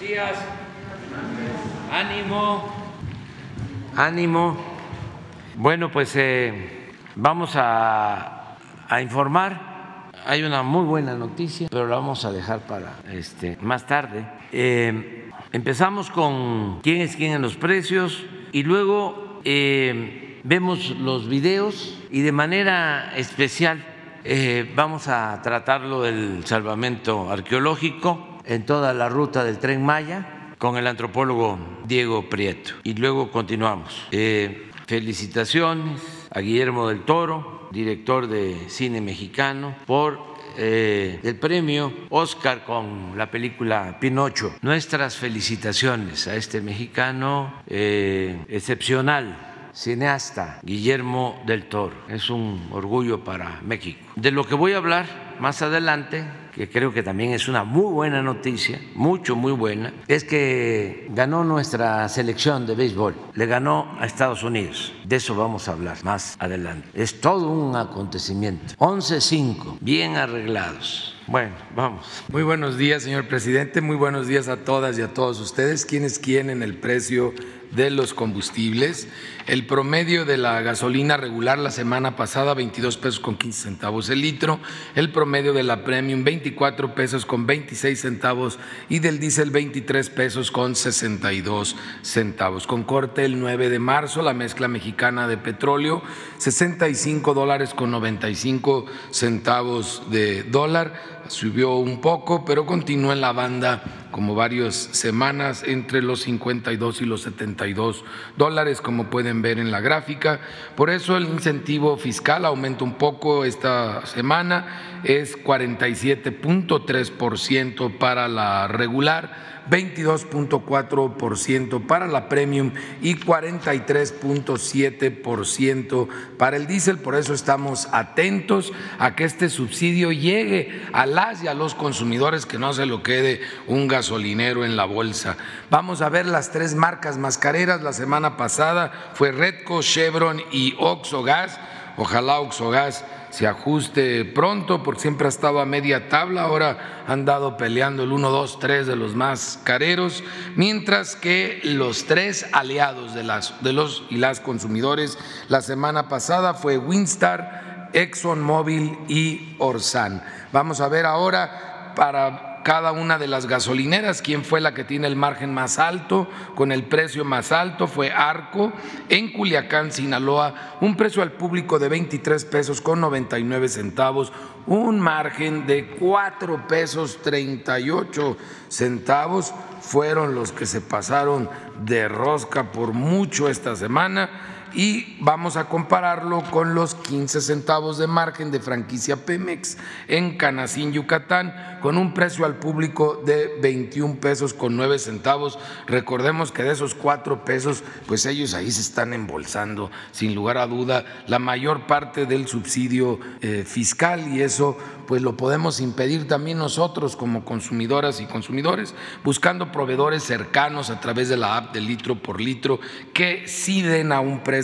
Días. Ánimo. Ánimo. Bueno, pues eh, vamos a, informar. Hay una muy buena noticia, pero la vamos a dejar para este, más tarde. Eh, empezamos con quién es quién en los precios y luego eh, vemos los videos y de manera especial vamos a tratar lo del salvamento arqueológico en toda la ruta del tren Maya con el antropólogo Diego Prieto. Y luego continuamos. Eh, felicitaciones a Guillermo del Toro, director de cine mexicano, por eh, el premio Oscar con la película Pinocho. Nuestras felicitaciones a este mexicano eh, excepcional cineasta Guillermo del Toro. Es un orgullo para México. De lo que voy a hablar más adelante, que creo que también es una muy buena noticia, mucho, muy buena, es que ganó nuestra selección de béisbol, le ganó a Estados Unidos. De eso vamos a hablar más adelante. Es todo un acontecimiento. 11-5, bien arreglados. Bueno, vamos. Muy buenos días, señor presidente. Muy buenos días a todas y a todos ustedes. ¿Quiénes quieren el precio de los combustibles. El promedio de la gasolina regular la semana pasada 22 pesos con 15 centavos el litro, el promedio de la premium 24 pesos con 26 centavos y del diésel 23 pesos con 62 centavos. Con corte el 9 de marzo la mezcla mexicana de petróleo 65 dólares con 95 centavos de dólar, subió un poco, pero continúa en la banda como varias semanas entre los 52 y los 72 dólares, como pueden ver en la gráfica. Por eso el incentivo fiscal aumenta un poco esta semana, es 47.3% para la regular 22.4% para la premium y 43.7% para el diésel. Por eso estamos atentos a que este subsidio llegue a las y a los consumidores, que no se lo quede un gasolinero en la bolsa. Vamos a ver las tres marcas mascareras. La semana pasada fue Redco, Chevron y Oxogas. Ojalá Oxogas se ajuste pronto, porque siempre ha estado a media tabla, ahora han dado peleando el 1, 2, 3 de los más careros, mientras que los tres aliados de, las, de los y las consumidores la semana pasada fue Winstar, ExxonMobil y Orsan. Vamos a ver ahora para cada una de las gasolineras, quién fue la que tiene el margen más alto, con el precio más alto, fue Arco, en Culiacán, Sinaloa, un precio al público de 23 pesos con 99 centavos, un margen de 4 pesos 38 centavos, fueron los que se pasaron de rosca por mucho esta semana y vamos a compararlo con los 15 centavos de margen de franquicia Pemex en Canacín, Yucatán, con un precio al público de 21 pesos con 9 centavos. Recordemos que de esos 4 pesos, pues ellos ahí se están embolsando, sin lugar a duda, la mayor parte del subsidio eh, fiscal y eso pues lo podemos impedir también nosotros como consumidoras y consumidores, buscando proveedores cercanos a través de la app de litro por litro que sí den a un precio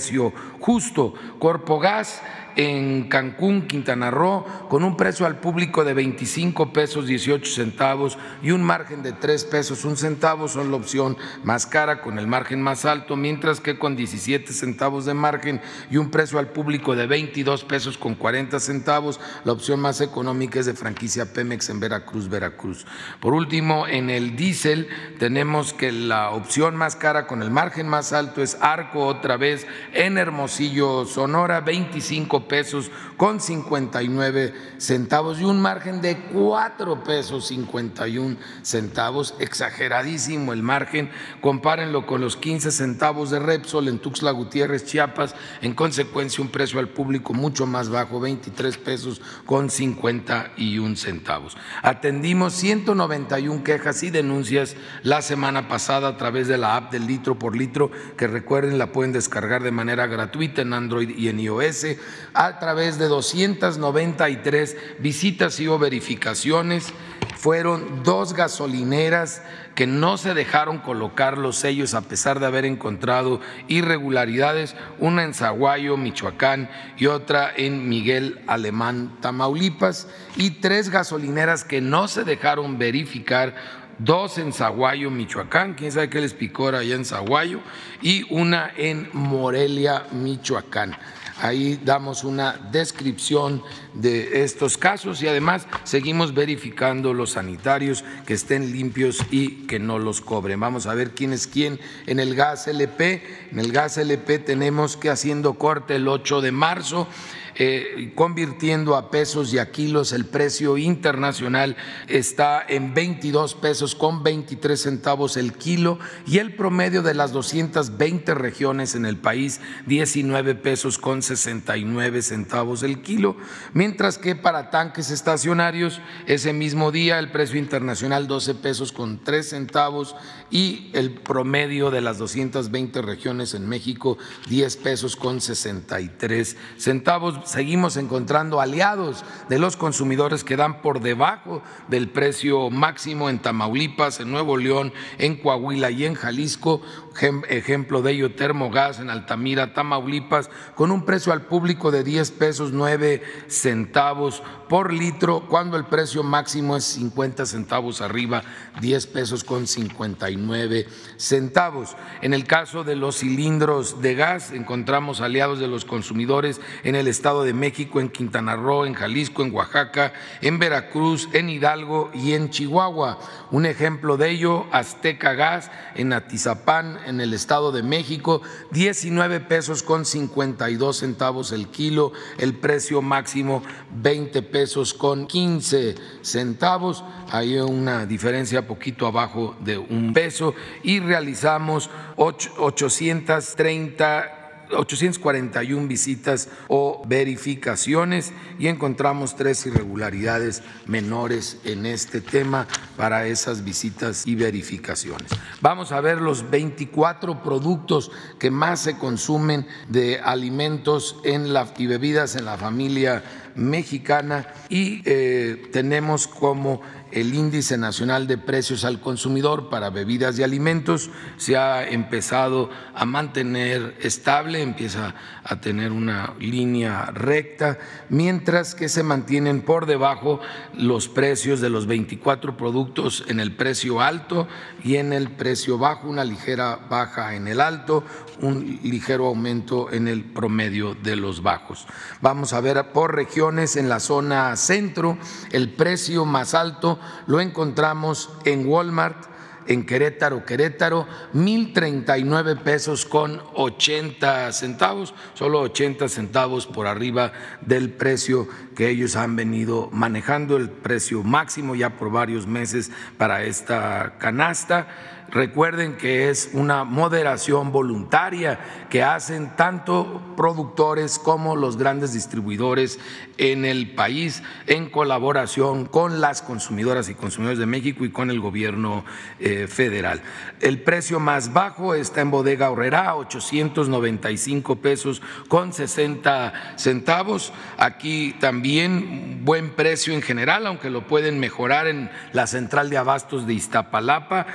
justo. Corpo Gas en Cancún, Quintana Roo, con un precio al público de 25 pesos 18 centavos y un margen de 3 pesos un centavo son la opción más cara con el margen más alto, mientras que con 17 centavos de margen y un precio al público de 22 pesos con 40 centavos, la opción más económica es de franquicia Pemex en Veracruz, Veracruz. Por último, en el diésel tenemos que la opción más cara con el margen más alto es Arco otra vez en Hermosillo, Sonora, 25 pesos con 59 centavos y un margen de 4 pesos 51 centavos, exageradísimo el margen, compárenlo con los 15 centavos de Repsol en Tuxtla Gutiérrez, Chiapas, en consecuencia un precio al público mucho más bajo, 23 pesos con 51 centavos. Atendimos 191 quejas y denuncias la semana pasada a través de la app del litro por litro, que recuerden la pueden descargar de manera gratuita en Android y en iOS a través de 293 visitas y o verificaciones. Fueron dos gasolineras que no se dejaron colocar los sellos a pesar de haber encontrado irregularidades, una en Zaguayo, Michoacán y otra en Miguel Alemán, Tamaulipas, y tres gasolineras que no se dejaron verificar dos en Zaguayo, Michoacán, quién sabe qué les picó allá en Zaguayo, y una en Morelia, Michoacán. Ahí damos una descripción de estos casos y además seguimos verificando los sanitarios que estén limpios y que no los cobren. Vamos a ver quién es quién en el gas LP. En el gas LP tenemos que haciendo corte el 8 de marzo eh, convirtiendo a pesos y a kilos, el precio internacional está en 22 pesos con 23 centavos el kilo y el promedio de las 220 regiones en el país 19 pesos con 69 centavos el kilo, mientras que para tanques estacionarios ese mismo día el precio internacional 12 pesos con 3 centavos y el promedio de las 220 regiones en México 10 pesos con 63 centavos seguimos encontrando aliados de los consumidores que dan por debajo del precio máximo en Tamaulipas, en Nuevo León, en Coahuila y en Jalisco. Ejemplo de ello, Termogas en Altamira, Tamaulipas, con un precio al público de 10 pesos 9 centavos por litro, cuando el precio máximo es 50 centavos arriba, 10 pesos con 59 centavos. En el caso de los cilindros de gas, encontramos aliados de los consumidores en el Estado de México, en Quintana Roo, en Jalisco, en Oaxaca, en Veracruz, en Hidalgo y en Chihuahua. Un ejemplo de ello, Azteca Gas en Atizapán, en el Estado de México, 19 pesos con 52 centavos el kilo, el precio máximo 20 pesos con 15 centavos, hay una diferencia poquito abajo de un peso y realizamos 830 841 visitas o verificaciones y encontramos tres irregularidades menores en este tema para esas visitas y verificaciones. Vamos a ver los 24 productos que más se consumen de alimentos y bebidas en la familia mexicana y eh, tenemos como el índice nacional de precios al consumidor para bebidas y alimentos se ha empezado a mantener estable, empieza a tener una línea recta, mientras que se mantienen por debajo los precios de los 24 productos en el precio alto y en el precio bajo, una ligera baja en el alto, un ligero aumento en el promedio de los bajos. Vamos a ver por regiones en la zona centro, el precio más alto lo encontramos en Walmart en Querétaro, Querétaro, 1.039 pesos con 80 centavos, solo 80 centavos por arriba del precio que ellos han venido manejando, el precio máximo ya por varios meses para esta canasta. Recuerden que es una moderación voluntaria que hacen tanto productores como los grandes distribuidores en el país en colaboración con las consumidoras y consumidores de México y con el gobierno eh, federal. El precio más bajo está en Bodega Horrera, 895 pesos con 60 centavos. Aquí también buen precio en general, aunque lo pueden mejorar en la central de abastos de Iztapalapa,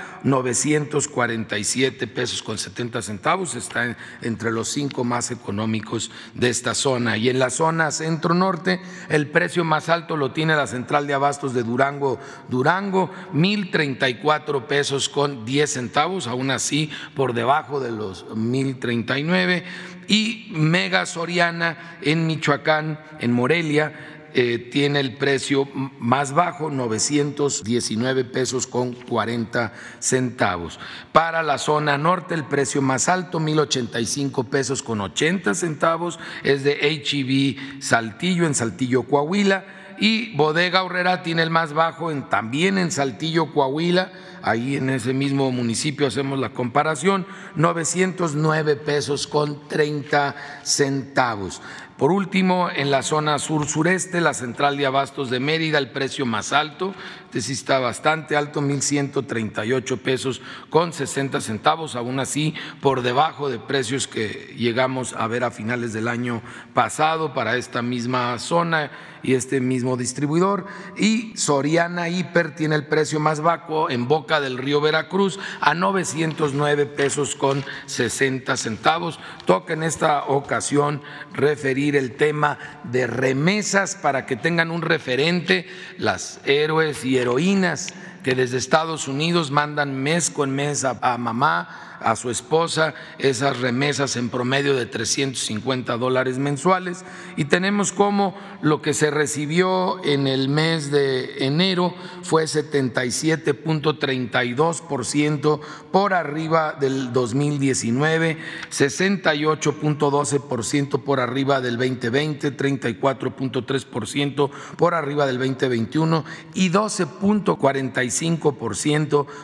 947 pesos con 70 centavos, está entre los cinco más económicos de esta zona. Y en la zona centro-norte, el precio más alto lo tiene la central de abastos de Durango, Durango, 1.034 pesos con 10 centavos, aún así por debajo de los 1.039. Y Mega Soriana en Michoacán, en Morelia, eh, tiene el precio más bajo, 919 pesos con 40 centavos. Para la zona norte, el precio más alto, 1085 pesos con 80 centavos, es de HEB Saltillo, en Saltillo, Coahuila. Y Bodega Horrera tiene el más bajo en, también en Saltillo, Coahuila. Ahí en ese mismo municipio hacemos la comparación, 909 pesos con 30 centavos. Por último, en la zona sur-sureste, la central de abastos de Mérida, el precio más alto, este sí está bastante alto, 1.138 pesos con 60 centavos, aún así por debajo de precios que llegamos a ver a finales del año pasado para esta misma zona y este mismo distribuidor. Y Soriana Hiper tiene el precio más bajo en Boca del Río Veracruz a 909 pesos con 60 centavos. Toca en esta ocasión referir el tema de remesas para que tengan un referente las héroes y heroínas que desde Estados Unidos mandan mes con mes a, mamá a su esposa esas remesas en promedio de 350 dólares mensuales. Y tenemos como lo que se recibió en el mes de enero fue 77.32% por arriba del 2019, 68.12% por arriba del 2020, 34.3% por arriba del 2021 y 12.45%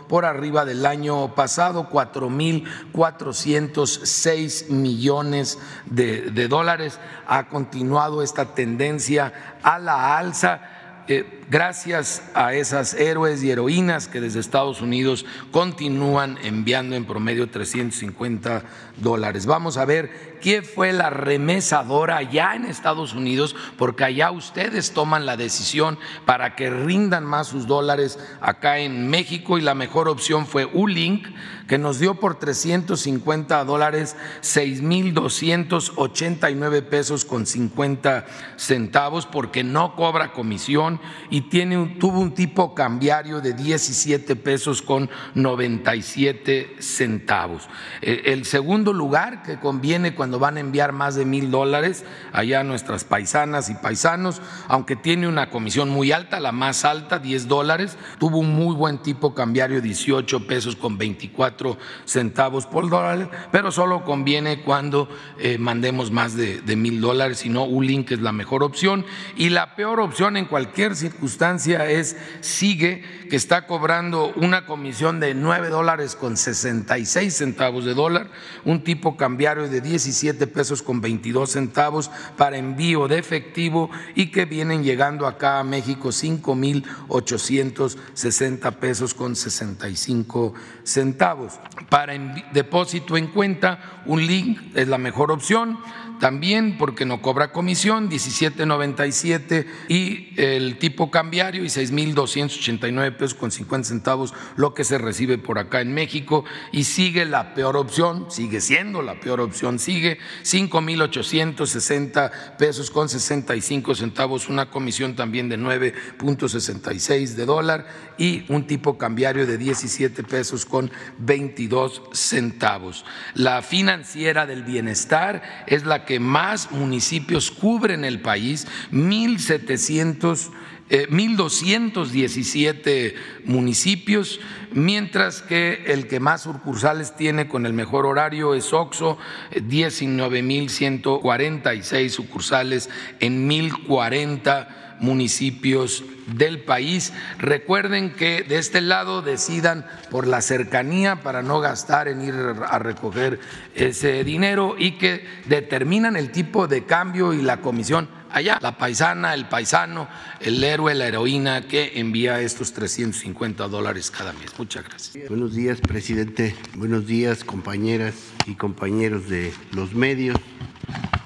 por arriba del año pasado, 4 mil 406 millones de, de dólares. Ha continuado esta tendencia a la alza. Eh, gracias a esas héroes y heroínas que desde Estados Unidos continúan enviando en promedio 350 dólares. Vamos a ver qué fue la remesadora allá en Estados Unidos, porque allá ustedes toman la decisión para que rindan más sus dólares acá en México. Y la mejor opción fue Ulink, que nos dio por 350 dólares 6.289 pesos con 50 centavos, porque no cobra comisión. Y tiene tuvo un tipo cambiario de 17 pesos con 97 centavos. Eh, el segundo lugar que conviene cuando van a enviar más de mil dólares allá a nuestras paisanas y paisanos, aunque tiene una comisión muy alta, la más alta, 10 dólares, tuvo un muy buen tipo cambiario, 18 pesos con 24 centavos por dólar, pero solo conviene cuando eh, mandemos más de mil dólares, si no, Ulink es la mejor opción. Y la peor opción en cualquier circunstancia es Sigue, que está cobrando una comisión de 9 dólares con 66 centavos de dólar, un tipo cambiario de 17 pesos con 22 centavos para envío de efectivo y que vienen llegando acá a México 5 mil 860 pesos con 65 centavos. Para depósito en cuenta, un link es la mejor opción también porque no cobra comisión, 17.97 y el tipo cambiario y 6.289 pesos con 50 centavos lo que se recibe por acá en México y sigue la peor opción, sigue siendo la peor opción, sigue 5.860 pesos con 65 centavos, una comisión también de 9.66 de dólar y un tipo cambiario de 17 pesos con 22 centavos. La financiera del bienestar es la que más municipios cubren el país, 1.700 1.217 eh, municipios, mientras que el que más sucursales tiene con el mejor horario es OXO, 19.146 eh, sucursales en 1.040 municipios del país. Recuerden que de este lado decidan por la cercanía para no gastar en ir a recoger ese dinero y que determinan el tipo de cambio y la comisión allá. La paisana, el paisano, el héroe, la heroína que envía estos 350 dólares cada mes. Muchas gracias. Buenos días, presidente. Buenos días, compañeras y compañeros de los medios.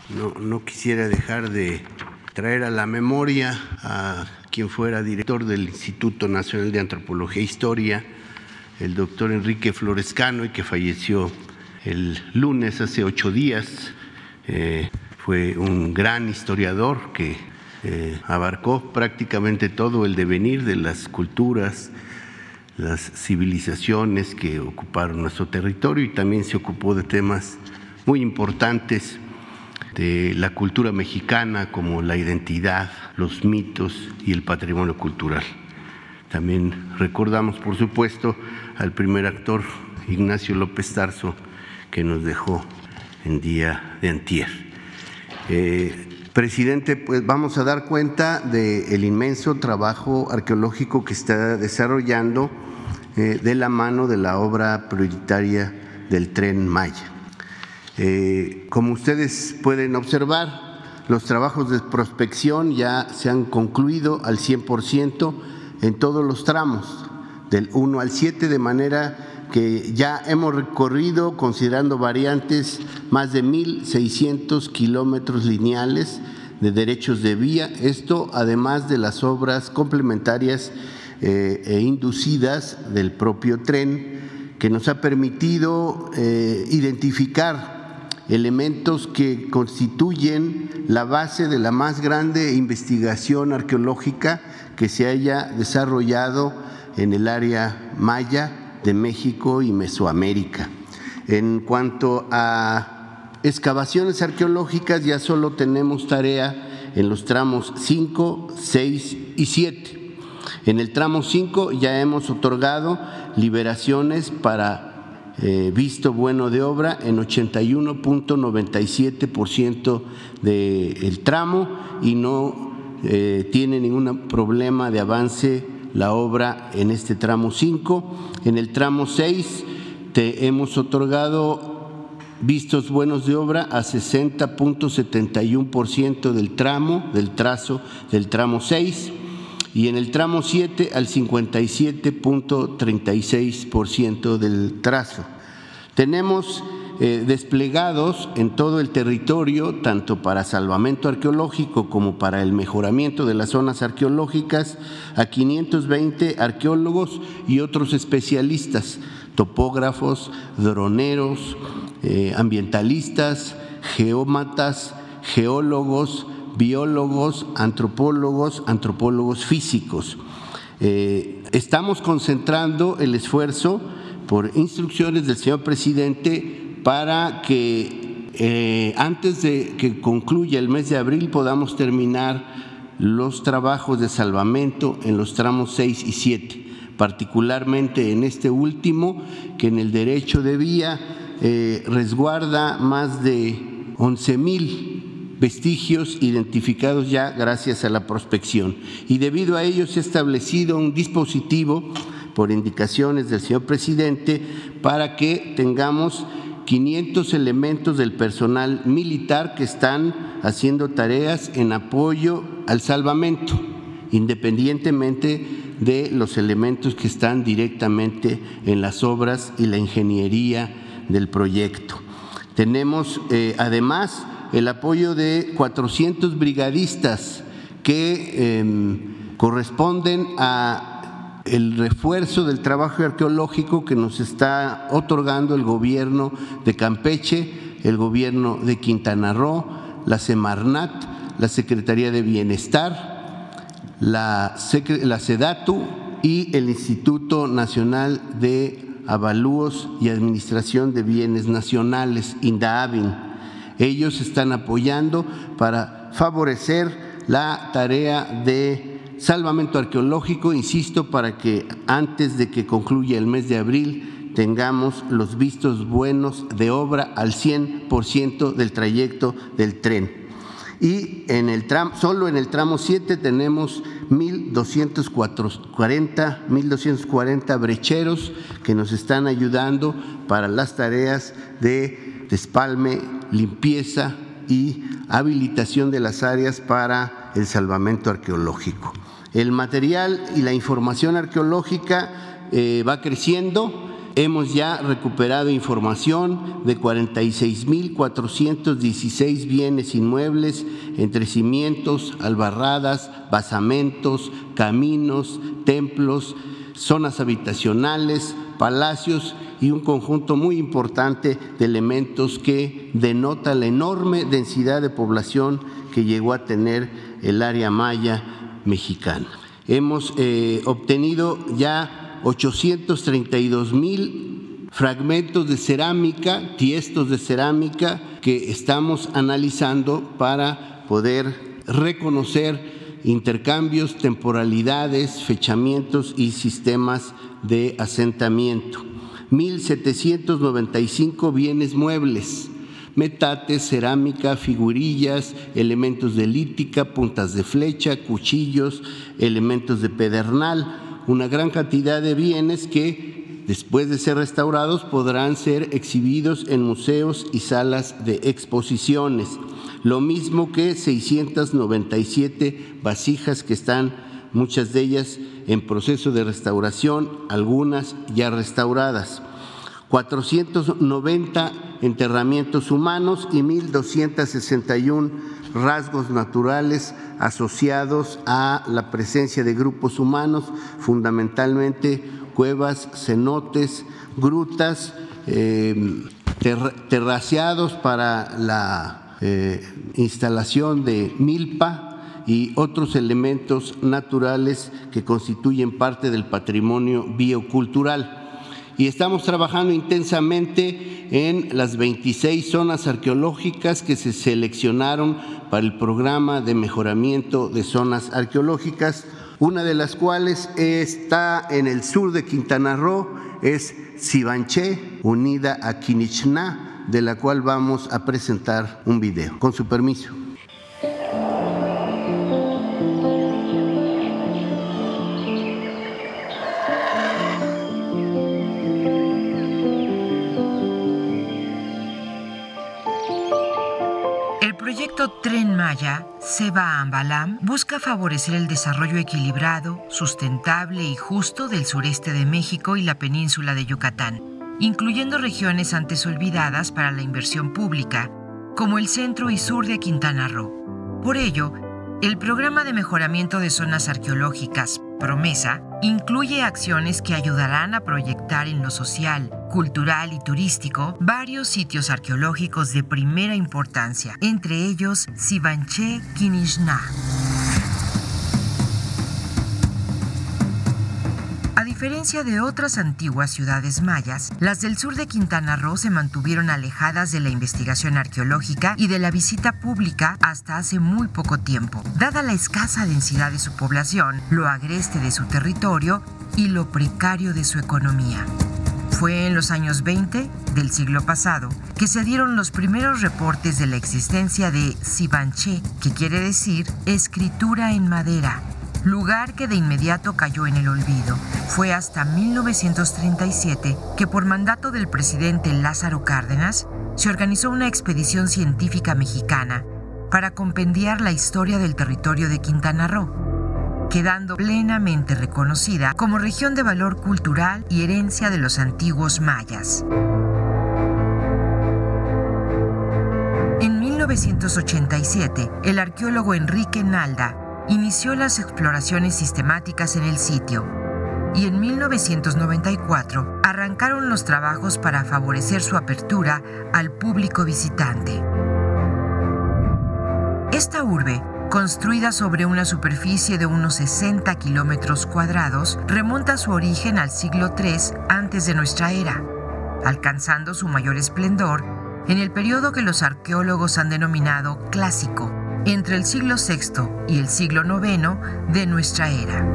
No, no quisiera dejar de traer a la memoria a quien fuera director del Instituto Nacional de Antropología e Historia, el doctor Enrique Florescano, y que falleció el lunes hace ocho días. Eh, fue un gran historiador que eh, abarcó prácticamente todo el devenir de las culturas, las civilizaciones que ocuparon nuestro territorio y también se ocupó de temas muy importantes de la cultura mexicana como la identidad, los mitos y el patrimonio cultural. También recordamos, por supuesto, al primer actor, Ignacio López Tarso, que nos dejó en día de antier. Eh, presidente, pues vamos a dar cuenta del inmenso trabajo arqueológico que está desarrollando eh, de la mano de la obra prioritaria del tren Maya. Eh, como ustedes pueden observar, los trabajos de prospección ya se han concluido al 100% en todos los tramos, del 1 al 7, de manera que ya hemos recorrido, considerando variantes, más de 1.600 kilómetros lineales de derechos de vía, esto además de las obras complementarias eh, e inducidas del propio tren, que nos ha permitido eh, identificar elementos que constituyen la base de la más grande investigación arqueológica que se haya desarrollado en el área maya de México y Mesoamérica. En cuanto a excavaciones arqueológicas, ya solo tenemos tarea en los tramos 5, 6 y 7. En el tramo 5 ya hemos otorgado liberaciones para visto bueno de obra en 81.97% del tramo y no eh, tiene ningún problema de avance la obra en este tramo 5. En el tramo 6 te hemos otorgado vistos buenos de obra a 60.71% del tramo, del trazo del tramo 6 y en el tramo 7 al 57.36% del trazo. Tenemos eh, desplegados en todo el territorio, tanto para salvamento arqueológico como para el mejoramiento de las zonas arqueológicas, a 520 arqueólogos y otros especialistas, topógrafos, droneros, eh, ambientalistas, geómatas, geólogos, biólogos, antropólogos, antropólogos físicos. Eh, estamos concentrando el esfuerzo por instrucciones del señor presidente para que eh, antes de que concluya el mes de abril podamos terminar los trabajos de salvamento en los tramos 6 y 7, particularmente en este último, que en el derecho de vía eh, resguarda más de 11 mil vestigios identificados ya gracias a la prospección. Y debido a ello se ha establecido un dispositivo por indicaciones del señor presidente para que tengamos 500 elementos del personal militar que están haciendo tareas en apoyo al salvamento, independientemente de los elementos que están directamente en las obras y la ingeniería del proyecto. Tenemos eh, además el apoyo de 400 brigadistas que em, corresponden a el refuerzo del trabajo arqueológico que nos está otorgando el gobierno de Campeche, el gobierno de Quintana Roo, la Semarnat, la Secretaría de Bienestar, la, la SEDATU y el Instituto Nacional de Avalúos y Administración de Bienes Nacionales, INDAAVIN. Ellos están apoyando para favorecer la tarea de salvamento arqueológico, insisto, para que antes de que concluya el mes de abril tengamos los vistos buenos de obra al 100% del trayecto del tren. Y en el tramo, solo en el tramo 7 tenemos 1.240, 1.240 brecheros que nos están ayudando para las tareas de despalme limpieza y habilitación de las áreas para el salvamento arqueológico. El material y la información arqueológica eh, va creciendo. Hemos ya recuperado información de 46.416 bienes inmuebles entre cimientos, albarradas, basamentos, caminos, templos, zonas habitacionales, palacios y un conjunto muy importante de elementos que denota la enorme densidad de población que llegó a tener el área maya mexicana. Hemos eh, obtenido ya 832 mil fragmentos de cerámica, tiestos de cerámica que estamos analizando para poder reconocer intercambios, temporalidades, fechamientos y sistemas de asentamiento. 1.795 bienes muebles, metates, cerámica, figurillas, elementos de lítica, puntas de flecha, cuchillos, elementos de pedernal, una gran cantidad de bienes que después de ser restaurados podrán ser exhibidos en museos y salas de exposiciones. Lo mismo que 697 vasijas que están, muchas de ellas en proceso de restauración, algunas ya restauradas. 490 enterramientos humanos y 1.261 rasgos naturales asociados a la presencia de grupos humanos, fundamentalmente cuevas, cenotes, grutas, eh, terraceados para la eh, instalación de milpa, y otros elementos naturales que constituyen parte del patrimonio biocultural. Y estamos trabajando intensamente en las 26 zonas arqueológicas que se seleccionaron para el programa de mejoramiento de zonas arqueológicas, una de las cuales está en el sur de Quintana Roo, es Sibanché, unida a Quinichná, de la cual vamos a presentar un video. Con su permiso. Seba Ambalam, busca favorecer el desarrollo equilibrado, sustentable y justo del sureste de México y la península de Yucatán, incluyendo regiones antes olvidadas para la inversión pública, como el centro y sur de Quintana Roo. Por ello, el programa de mejoramiento de zonas arqueológicas Promesa incluye acciones que ayudarán a proyectar en lo social, cultural y turístico varios sitios arqueológicos de primera importancia, entre ellos Sibanché Kinishna. Diferencia de otras antiguas ciudades mayas, las del sur de Quintana Roo se mantuvieron alejadas de la investigación arqueológica y de la visita pública hasta hace muy poco tiempo, dada la escasa densidad de su población, lo agreste de su territorio y lo precario de su economía. Fue en los años 20 del siglo pasado que se dieron los primeros reportes de la existencia de Sibanché, que quiere decir escritura en madera, lugar que de inmediato cayó en el olvido. Fue hasta 1937 que por mandato del presidente Lázaro Cárdenas se organizó una expedición científica mexicana para compendiar la historia del territorio de Quintana Roo, quedando plenamente reconocida como región de valor cultural y herencia de los antiguos mayas. En 1987, el arqueólogo Enrique Nalda inició las exploraciones sistemáticas en el sitio y en 1994 arrancaron los trabajos para favorecer su apertura al público visitante. Esta urbe, construida sobre una superficie de unos 60 kilómetros cuadrados, remonta su origen al siglo III antes de nuestra era, alcanzando su mayor esplendor en el periodo que los arqueólogos han denominado clásico, entre el siglo VI y el siglo IX de nuestra era.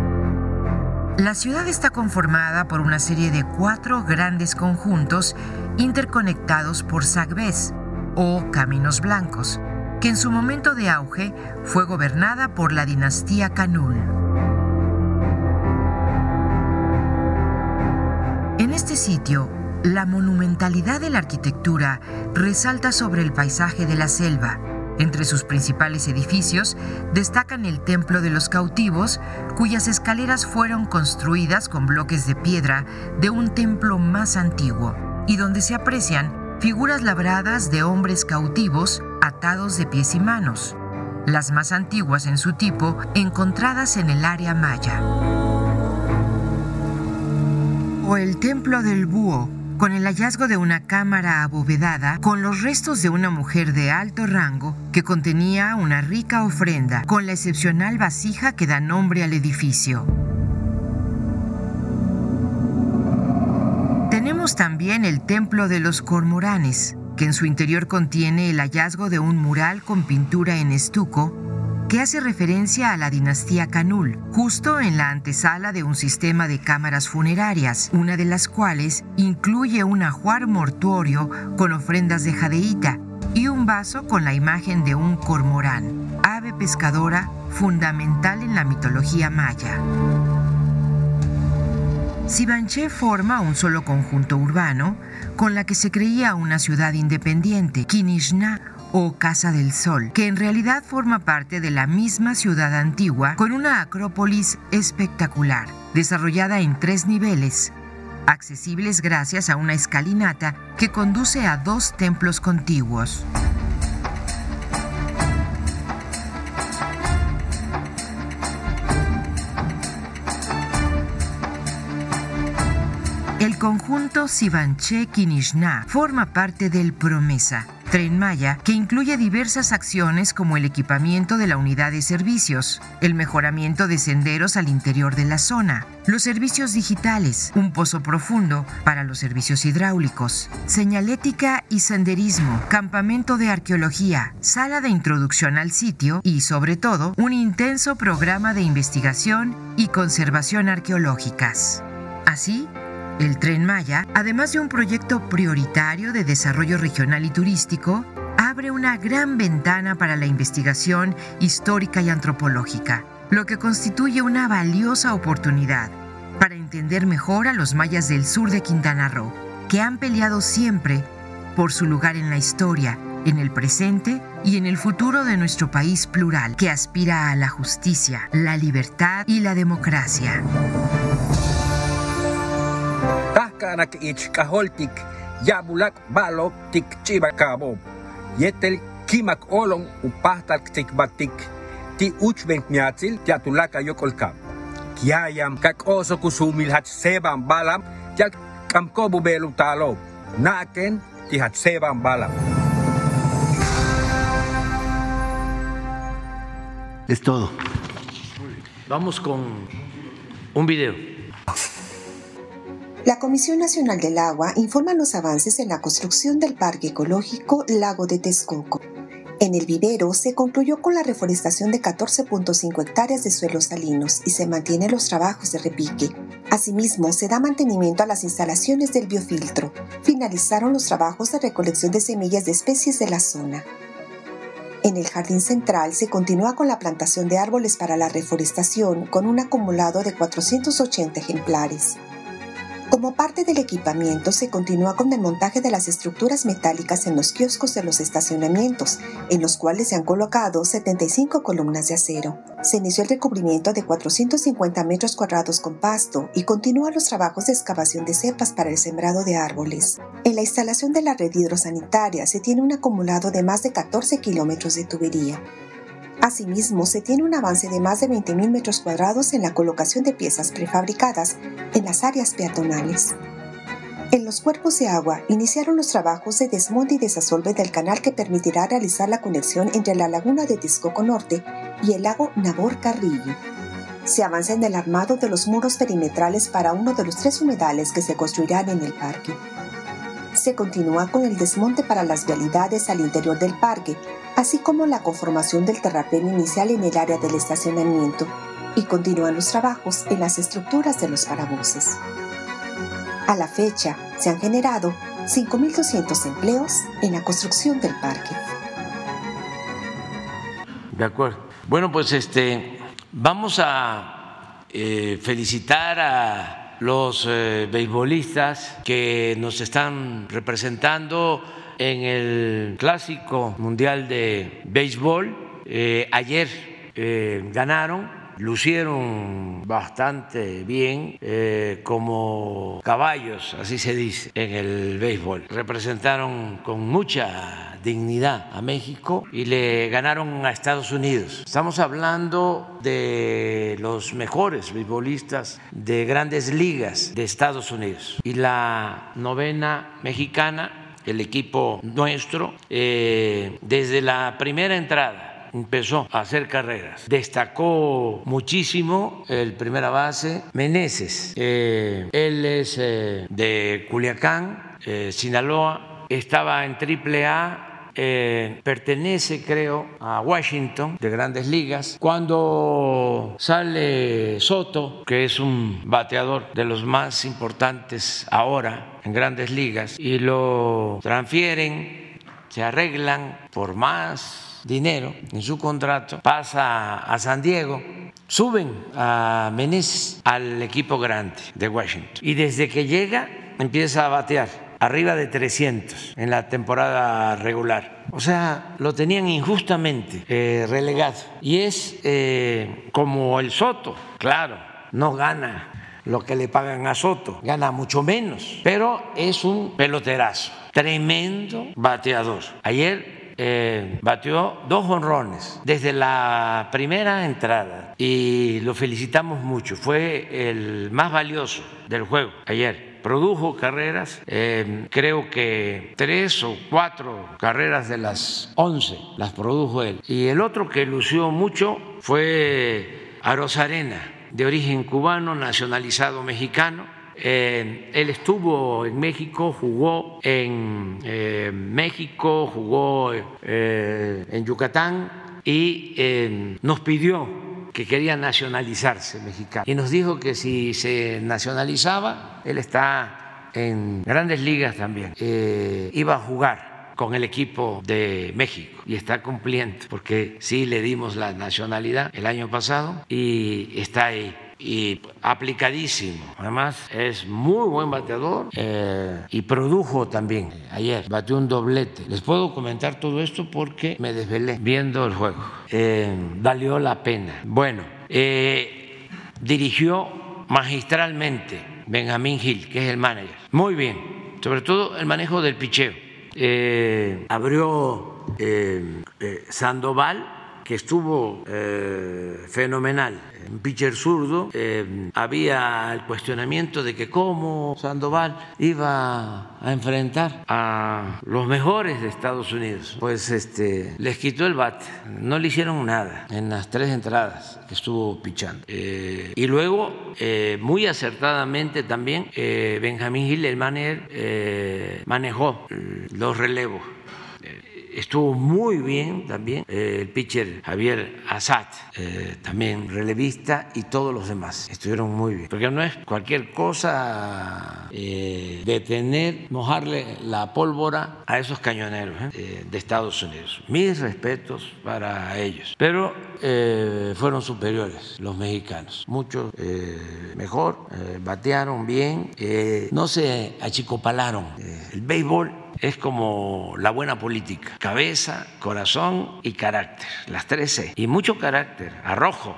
La ciudad está conformada por una serie de cuatro grandes conjuntos interconectados por sagbés o caminos blancos, que en su momento de auge fue gobernada por la dinastía Canul. En este sitio, la monumentalidad de la arquitectura resalta sobre el paisaje de la selva, entre sus principales edificios destacan el Templo de los Cautivos, cuyas escaleras fueron construidas con bloques de piedra de un templo más antiguo, y donde se aprecian figuras labradas de hombres cautivos atados de pies y manos, las más antiguas en su tipo encontradas en el área maya. O el Templo del Búho, con el hallazgo de una cámara abovedada con los restos de una mujer de alto rango que contenía una rica ofrenda, con la excepcional vasija que da nombre al edificio. Tenemos también el Templo de los Cormoranes, que en su interior contiene el hallazgo de un mural con pintura en estuco que hace referencia a la dinastía Canul, justo en la antesala de un sistema de cámaras funerarias, una de las cuales incluye un ajuar mortuorio con ofrendas de jadeíta y un vaso con la imagen de un cormorán, ave pescadora fundamental en la mitología maya. Sibanché forma un solo conjunto urbano con la que se creía una ciudad independiente, Kinishna o Casa del Sol, que en realidad forma parte de la misma ciudad antigua con una acrópolis espectacular, desarrollada en tres niveles, accesibles gracias a una escalinata que conduce a dos templos contiguos. El conjunto Sivanché Kinishna forma parte del Promesa, Tren Maya, que incluye diversas acciones como el equipamiento de la unidad de servicios, el mejoramiento de senderos al interior de la zona, los servicios digitales, un pozo profundo para los servicios hidráulicos, señalética y senderismo, campamento de arqueología, sala de introducción al sitio y, sobre todo, un intenso programa de investigación y conservación arqueológicas. Así, el tren Maya, además de un proyecto prioritario de desarrollo regional y turístico, abre una gran ventana para la investigación histórica y antropológica, lo que constituye una valiosa oportunidad para entender mejor a los mayas del sur de Quintana Roo, que han peleado siempre por su lugar en la historia, en el presente y en el futuro de nuestro país plural, que aspira a la justicia, la libertad y la democracia. Kanak ich kaholtik yabulak balok tik chibakabo. Yetel kimak olong upahtak tik batik ti uchbenk miatzil tiatulaka yokolkab. Kiayam kak oso kusumil hat sebam balam tiak kamkobu belu talo. Naken ti hat sebam balam. Es todo. Vamos con un video. La Comisión Nacional del Agua informa los avances en la construcción del Parque Ecológico Lago de Texcoco. En el vivero se concluyó con la reforestación de 14.5 hectáreas de suelos salinos y se mantienen los trabajos de repique. Asimismo, se da mantenimiento a las instalaciones del biofiltro. Finalizaron los trabajos de recolección de semillas de especies de la zona. En el jardín central se continúa con la plantación de árboles para la reforestación con un acumulado de 480 ejemplares. Como parte del equipamiento se continúa con el montaje de las estructuras metálicas en los kioscos de los estacionamientos, en los cuales se han colocado 75 columnas de acero. Se inició el recubrimiento de 450 metros cuadrados con pasto y continúan los trabajos de excavación de cepas para el sembrado de árboles. En la instalación de la red hidrosanitaria se tiene un acumulado de más de 14 kilómetros de tubería. Asimismo, se tiene un avance de más de 20.000 metros cuadrados en la colocación de piezas prefabricadas en las áreas peatonales. En los cuerpos de agua iniciaron los trabajos de desmonte y desasolve del canal que permitirá realizar la conexión entre la laguna de Texcoco Norte y el lago Nabor Carrillo. Se avanza en el armado de los muros perimetrales para uno de los tres humedales que se construirán en el parque. Se continúa con el desmonte para las vialidades al interior del parque, así como la conformación del terraplén inicial en el área del estacionamiento, y continúan los trabajos en las estructuras de los parabuses. A la fecha, se han generado 5.200 empleos en la construcción del parque. De acuerdo. Bueno, pues este, vamos a eh, felicitar a los eh, beisbolistas que nos están representando en el Clásico Mundial de Béisbol. Eh, ayer eh, ganaron, lucieron bastante bien eh, como caballos, así se dice, en el béisbol. Representaron con mucha dignidad a México y le ganaron a Estados Unidos. Estamos hablando de los mejores beisbolistas de grandes ligas de Estados Unidos. Y la novena mexicana el equipo nuestro, eh, desde la primera entrada empezó a hacer carreras. Destacó muchísimo el primera base, Meneses. Eh, él es eh, de Culiacán, Sinaloa, estaba en Triple A pertenece, creo, a Washington de grandes ligas. Cuando sale Soto, que es un bateador de los más importantes ahora en grandes ligas y lo transfieren, se arreglan por más dinero en su contrato, pasa a San Diego, suben a Meneses al equipo grande de Washington y desde que llega empieza a batear arriba de 300 en la temporada regular. O sea, lo tenían injustamente eh, relegado. Y es eh, como el Soto, claro, no gana lo que le pagan a Soto, gana mucho menos, pero es un peloterazo, tremendo bateador. Ayer eh, batió dos honrones desde la primera entrada y lo felicitamos mucho. Fue el más valioso del juego ayer produjo carreras, eh, creo que tres o cuatro carreras de las once las produjo él. Y el otro que lució mucho fue Arena, de origen cubano, nacionalizado mexicano. Eh, él estuvo en México, jugó en eh, México, jugó en Yucatán y nos pidió que quería nacionalizarse mexicano. Y nos dijo que si se nacionalizaba, él está en grandes ligas también, eh, iba a jugar con el equipo de México y está cumpliendo, porque sí le dimos la nacionalidad el año pasado y está ahí y aplicadísimo. Además, es muy buen bateador eh, y produjo también. Ayer bateó un doblete. Les puedo comentar todo esto porque me desvelé viendo el juego. Eh, la pena. Bueno, eh, dirigió magistralmente Benjamín Gil, que es el manager. Muy bien, sobre todo el manejo del picheo. abrió Sandoval que estuvo fenomenal un pitcher zurdo, eh, había el cuestionamiento de que cómo Sandoval iba a enfrentar a los mejores de Estados Unidos. Pues este, les quitó el bate, no le hicieron nada en las tres entradas que estuvo pichando. Eh, y luego, eh, muy acertadamente también, Benjamín Gil, el manager, manejó los relevos estuvo muy bien también eh, el pitcher Javier Azad, eh, también relevista, y todos los demás estuvieron muy bien. Porque no es cualquier cosa eh, detener, mojarle la pólvora a esos cañoneros de Estados Unidos. Mis respetos para ellos. Pero fueron superiores los mexicanos, mucho mejor, batearon bien, no se achicopalaron. el béisbol es como la buena política, cabeza, corazón y carácter, las tres C. Y mucho carácter, arrojo,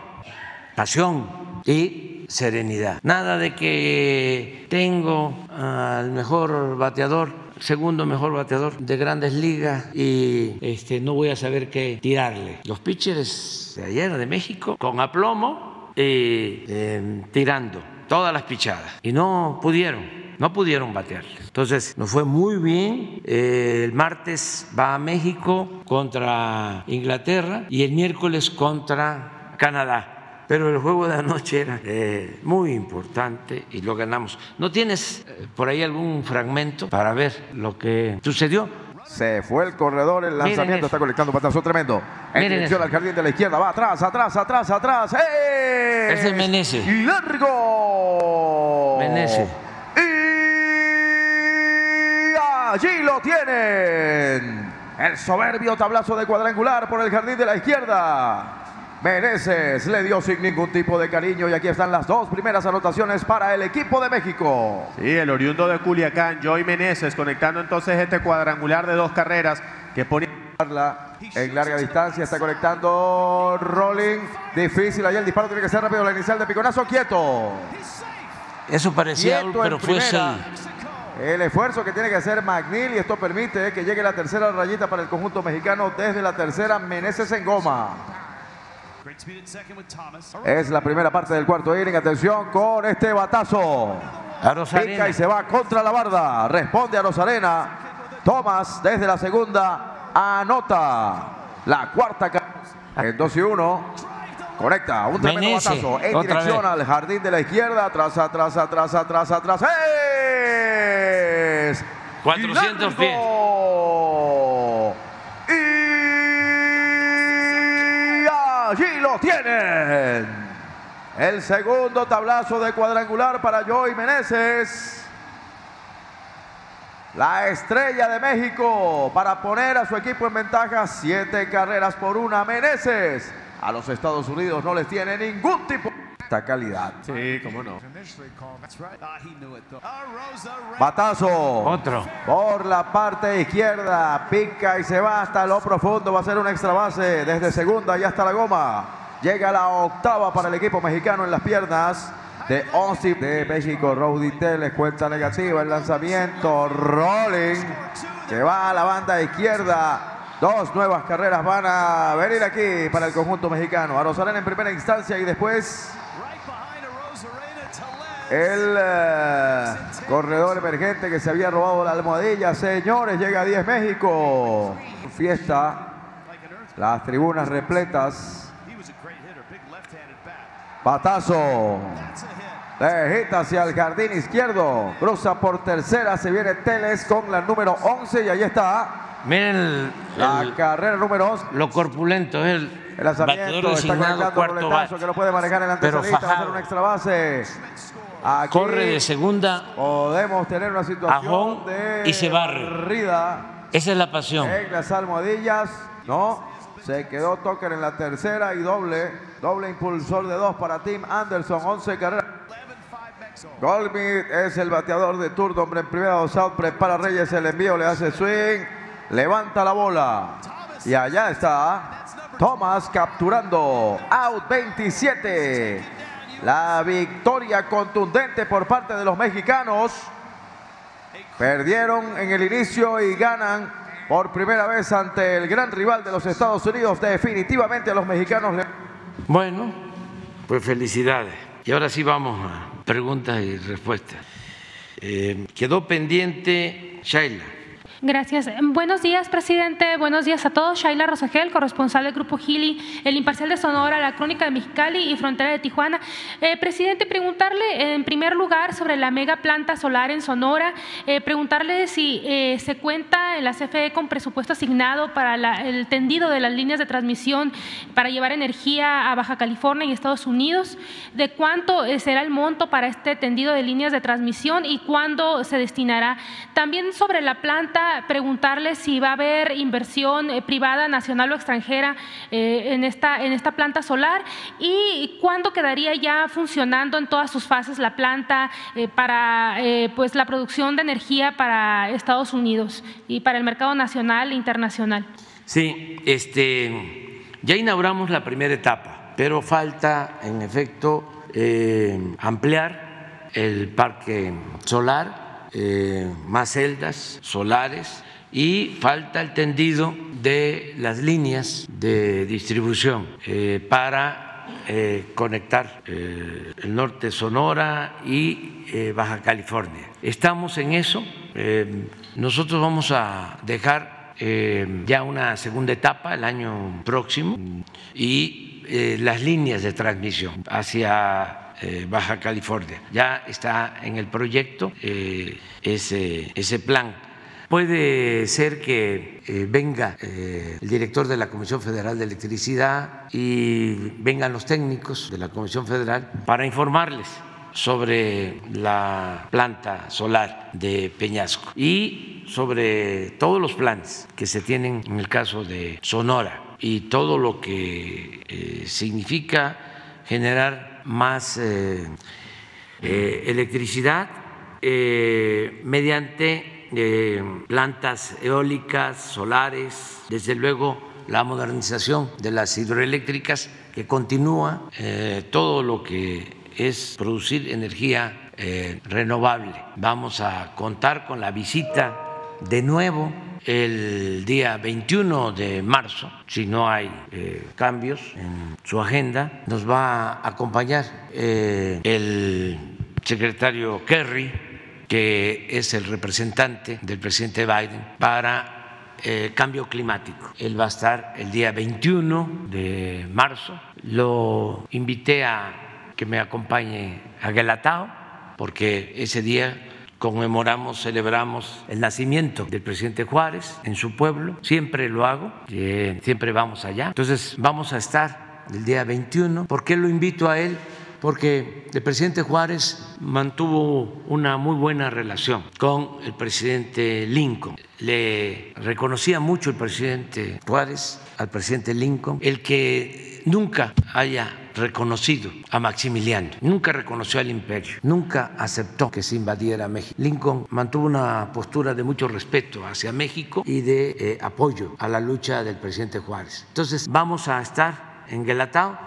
pasión y serenidad. Nada de que tengo al mejor bateador, segundo mejor bateador de grandes ligas y este, no voy a saber qué tirarle. Los pitchers de ayer de México con aplomo y eh, tirando todas las pichadas y no pudieron no pudieron batear. Entonces nos fue muy bien. Eh, el martes va a México contra Inglaterra y el miércoles contra Canadá. Pero el juego de anoche era eh, muy importante y lo ganamos. ¿No tienes eh, por ahí algún fragmento para ver lo que sucedió? Se fue el corredor, el lanzamiento está conectando patazo tremendo. En dirección al jardín de la izquierda, va atrás, atrás, atrás, atrás. Es el Menezes. Largo. Menezes allí lo tienen. El soberbio tablazo de cuadrangular por el jardín de la izquierda. Meneses le dio sin ningún tipo de cariño y aquí están las dos primeras anotaciones para el equipo de México. Sí, el oriundo de Culiacán, Joy Meneses, conectando entonces este cuadrangular de dos carreras que ponía en larga distancia, está conectando Rolling, difícil, ahí el disparo tiene que ser rápido, la inicial de Piconazo, quieto. Eso parecía, pero fue el esfuerzo que tiene que hacer McNeil y esto permite que llegue la tercera rayita para el conjunto mexicano desde la tercera Meneses en goma. Es la primera parte del cuarto inning. Atención con este batazo. Pica y se va contra la barda. Responde a Rosarena. Thomas desde la segunda anota. La cuarta en 2 y 1. Conecta un tremendo batazo en dirección al jardín de la izquierda. Atrás, atrás, atrás, atrás, atrás. Es 400 pies. Y allí lo tienen. El segundo tablazo de cuadrangular para Joey Meneses. La estrella de México para poner a su equipo en ventaja siete carreras por una. Meneses a los Estados Unidos no les tiene ningún tipo esta calidad. Sí, cómo no. Batazo. Otro. Por la parte izquierda. Pica y se va hasta lo profundo. Va a ser una extra base desde segunda y hasta la goma. Llega la octava para el equipo mexicano en las piernas de Onsi de México. les cuenta negativa. El lanzamiento. Rolling. Que va a la banda izquierda. Dos nuevas carreras van a venir aquí para el conjunto mexicano. A Rosarena en primera instancia y después el eh, corredor emergente que se había robado la almohadilla. Señores, llega a 10 México. Fiesta, las tribunas repletas. Patazo. Lejita hacia el jardín izquierdo. Cruza por tercera. Se viene Teles con la número 11 y ahí está. Miren el, La el- carrera número 11. lo corpulento, es el El lanzamiento está conectando cuarto roletazo que lo puede manejar el antesalista. Va a hacer una extra base. Aquí Corre de segunda, podemos tener una situación de y se barre. barrida esa es la pasión. en las almohadillas. No, se quedó Tucker en la tercera y doble. Doble impulsor de dos para Tim Anderson. 11 carreras. Goldmith es el bateador de turno, hombre en primera dos out, prepara Reyes el envío, le hace swing, levanta la bola y allá está Thomas capturando out 27. La victoria contundente por parte de los mexicanos. Perdieron en el inicio y ganan por primera vez ante el gran rival de los Estados Unidos. Definitivamente a los mexicanos le Bueno, pues felicidades. Y ahora sí vamos a preguntas y respuestas. Eh, quedó pendiente Shaila. Gracias. Buenos días, presidente. Buenos días a todos. Shaila Rosagel, corresponsal del Grupo Gili, El Imparcial de Sonora, La Crónica de Mexicali y Frontera de Tijuana. Eh, presidente, preguntarle en primer lugar sobre la mega planta solar en Sonora. Eh, preguntarle si eh, se cuenta en la CFE con presupuesto asignado para el tendido de las líneas de transmisión para llevar energía a Baja California y Estados Unidos. ¿De cuánto será el monto para este tendido de líneas de transmisión y cuándo se destinará? También sobre la planta, preguntarle si va a haber inversión eh, privada, nacional o extranjera eh, en, esta, en esta planta solar y cuándo quedaría ya funcionando en todas sus fases la planta eh, para pues, la producción de energía para Estados Unidos y para el mercado nacional e internacional. Sí, este, ya inauguramos la primera etapa, pero falta, en efecto, ampliar el parque solar, eh, más celdas solares y falta el tendido de las líneas de distribución eh, para eh, conectar el norte Sonora y Baja California. Estamos en eso. nosotros vamos a dejar ya una segunda etapa el año próximo y las líneas de transmisión hacia Baja California. Ya está en el proyecto eh, ese, ese plan. Puede ser que eh, venga eh, el director de la Comisión Federal de Electricidad y vengan los técnicos de la Comisión Federal para informarles sobre la planta solar de Peñasco y sobre todos los planes que se tienen en el caso de Sonora y todo lo que eh, significa generar más eh, eh, electricidad eh, mediante plantas eólicas, solares, desde luego la modernización de las hidroeléctricas que continúa, todo lo que es producir energía renovable. Vamos a contar con la visita de nuevo el día 21 de marzo, si no hay eh, cambios en su agenda, nos va a acompañar eh, el secretario Kerry, que es el representante del presidente Biden para eh, cambio climático. Él va a estar el día 21 de marzo. Lo invité a que me acompañe a Guelatao, porque ese día conmemoramos, celebramos el nacimiento del presidente Juárez en su pueblo, siempre lo hago, siempre vamos allá. Entonces vamos a estar el día 21. ¿Por qué lo invito a él? Porque el presidente Juárez mantuvo una muy buena relación con el presidente Lincoln. Le reconocía mucho el presidente Juárez al presidente Lincoln el que nunca haya reconocido a Maximiliano, nunca reconoció al imperio, nunca aceptó que se invadiera México. Lincoln mantuvo una postura de mucho respeto hacia México y de eh, apoyo a la lucha del presidente Juárez. Entonces vamos a estar en Guelatao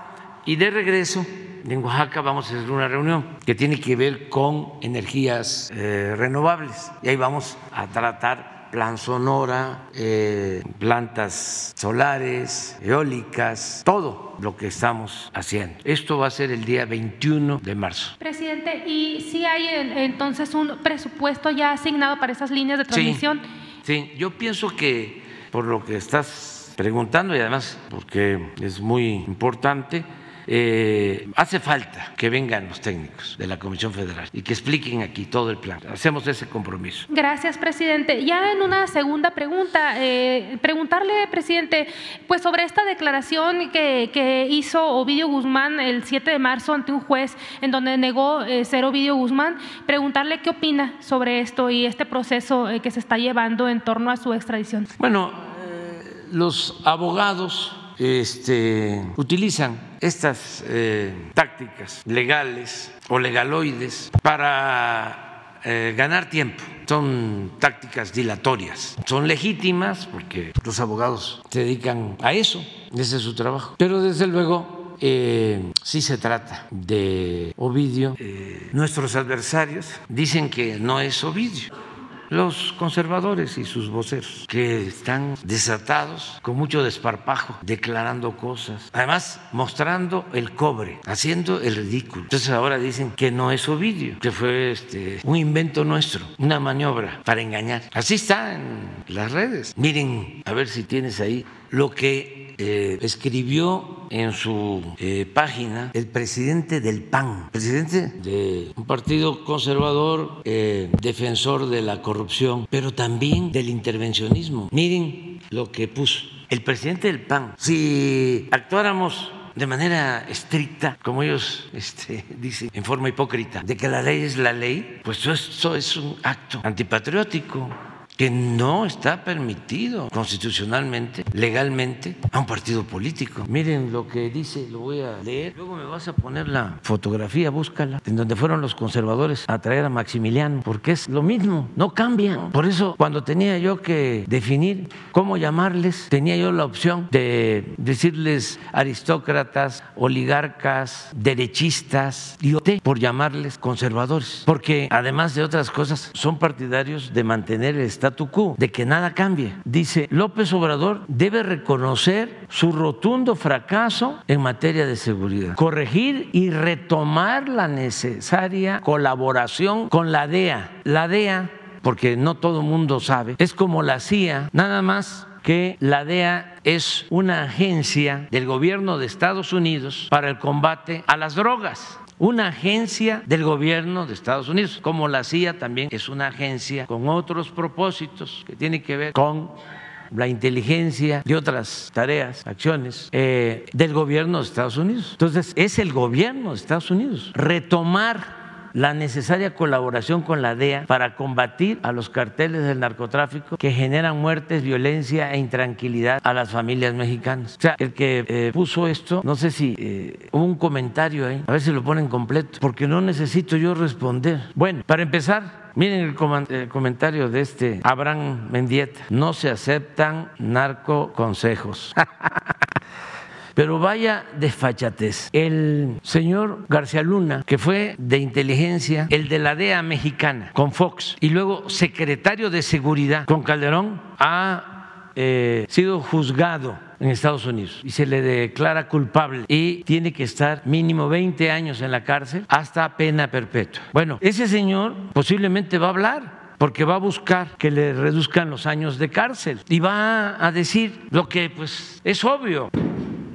y de regreso en Oaxaca vamos a hacer una reunión que tiene que ver con energías eh, renovables y ahí vamos a tratar Plan Sonora, eh, plantas solares, eólicas, todo lo que estamos haciendo. Esto va a ser el día 21 de marzo. Presidente, ¿y si hay entonces un presupuesto ya asignado para esas líneas de transmisión? Sí, sí. yo pienso que por lo que estás preguntando y además porque es muy importante, eh, hace falta que vengan los técnicos de la Comisión Federal y que expliquen aquí todo el plan. Hacemos ese compromiso. Gracias, presidente. Ya en una segunda pregunta, eh, preguntarle, presidente, pues sobre esta declaración que, que, hizo Ovidio Guzmán el 7 de marzo ante un juez en donde negó eh, ser Ovidio Guzmán, preguntarle qué opina sobre esto y este proceso que se está llevando en torno a su extradición. Bueno, los abogados este, utilizan estas eh, tácticas legales o legaloides para eh, ganar tiempo. Son tácticas dilatorias, son legítimas porque los abogados se dedican a eso, ese es su trabajo. Pero desde luego eh, sí se trata de Ovidio. Eh, nuestros adversarios dicen que no es Ovidio los conservadores y sus voceros, que están desatados con mucho desparpajo, declarando cosas, además mostrando el cobre, haciendo el ridículo. Entonces ahora dicen que no es Ovidio, que fue este, un invento nuestro, una maniobra para engañar. Así está en las redes. Miren, a ver si tienes ahí lo que eh, escribió en su eh, página el presidente del PAN, presidente de un partido conservador, eh, defensor de la corrupción, pero también del intervencionismo. Miren lo que puso el presidente del PAN. Si actuáramos de manera estricta, como ellos este, dicen, en forma hipócrita, de que la ley es la ley, pues esto es un acto antipatriótico que no está permitido constitucionalmente, legalmente, a un partido político. Miren lo que dice, lo voy a leer. Luego me vas a poner la fotografía, búscala, en donde fueron los conservadores a traer a Maximiliano, porque es lo mismo, no cambian. Por eso, cuando tenía yo que definir cómo llamarles, tenía yo la opción de decirles aristócratas, oligarcas, derechistas, y opté por llamarles conservadores, porque además de otras cosas, son partidarios de mantener el De que nada cambie. Dice, López Obrador debe reconocer su rotundo fracaso en materia de seguridad, corregir y retomar la necesaria colaboración con la DEA. La DEA, porque no todo el mundo sabe, es como la CIA, nada más que la DEA es una agencia del gobierno de Estados Unidos para el combate a las drogas una agencia del gobierno de Estados Unidos, como la CIA también es una agencia con otros propósitos que tienen que ver con la inteligencia y otras tareas, acciones eh, del gobierno de Estados Unidos. Entonces, es el gobierno de Estados Unidos retomar la necesaria colaboración con la DEA para combatir a los carteles del narcotráfico que generan muertes, violencia e intranquilidad a las familias mexicanas. O sea, el que eh, puso esto, no sé si eh, hubo un comentario ahí, a ver si lo ponen completo, porque no necesito yo responder. Bueno, para empezar, Miren el, comentario de este Abraham Mendieta. No se aceptan narcoconsejos. Pero vaya desfachatez. El señor García Luna, que fue de inteligencia, el de la DEA mexicana con Fox, y luego secretario de seguridad con Calderón, ha eh, sido juzgado en Estados Unidos y se le declara culpable y tiene que estar mínimo 20 años en la cárcel hasta pena perpetua. Bueno, ese señor posiblemente va a hablar porque va a buscar que le reduzcan los años de cárcel y va a decir lo que pues es obvio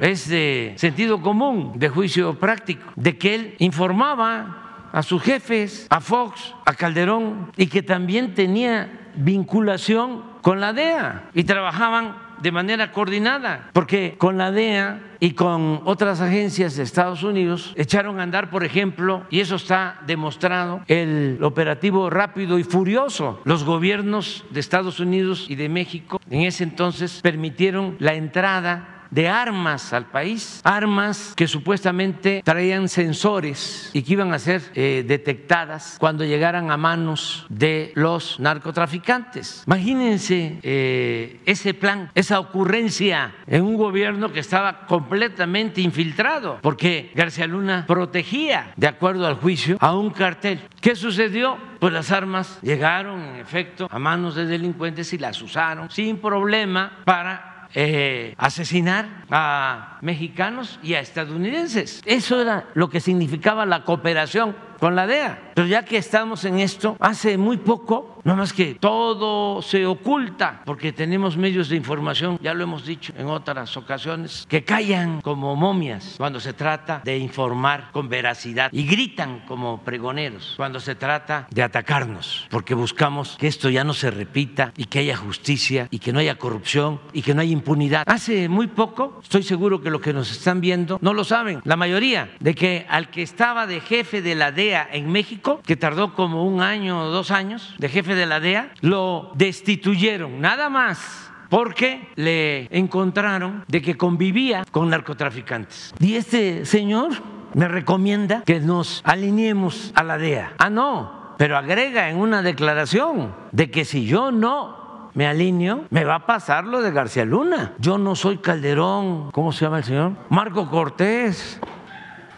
es de sentido común, de juicio práctico, de que él informaba a sus jefes, a Fox, a Calderón, y que también tenía vinculación con la DEA y trabajaban de manera coordinada, porque con la DEA y con otras agencias de Estados Unidos echaron a andar, por ejemplo, y eso está demostrado, el operativo rápido y furioso. Los gobiernos de Estados Unidos y de México en ese entonces permitieron la entrada de armas al país, armas que supuestamente traían sensores y que iban a ser eh, detectadas cuando llegaran a manos de los narcotraficantes. Imagínense eh, ese plan, esa ocurrencia en un gobierno que estaba completamente infiltrado, porque García Luna protegía, de acuerdo al juicio, a un cartel. ¿Qué sucedió? Pues las armas llegaron, en efecto, a manos de delincuentes y las usaron sin problema para eh, asesinar a mexicanos y a estadounidenses. Eso era lo que significaba la cooperación con la DEA. Pero ya que estamos en esto, hace muy poco, no más que todo se oculta, porque tenemos medios de información, ya lo hemos dicho en otras ocasiones, que callan como momias cuando se trata de informar con veracidad y gritan como pregoneros cuando se trata de atacarnos, porque buscamos que esto ya no se repita y que haya justicia y que no haya corrupción y que no haya impunidad. Hace muy poco, estoy seguro que los que nos están viendo no lo saben, la mayoría, de que al que estaba de jefe de la DEA, en México, que tardó como un año o dos años de jefe de la DEA, lo destituyeron, nada más porque le encontraron de que convivía con narcotraficantes. Y este señor me recomienda que nos alineemos a la DEA. Ah, no, pero agrega en una declaración de que si yo no me alineo, me va a pasar lo de García Luna. Yo no soy Calderón, ¿cómo se llama el señor? Marco Cortés.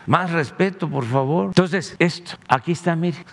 Más respeto, por favor. Entonces, esto, aquí está, mire.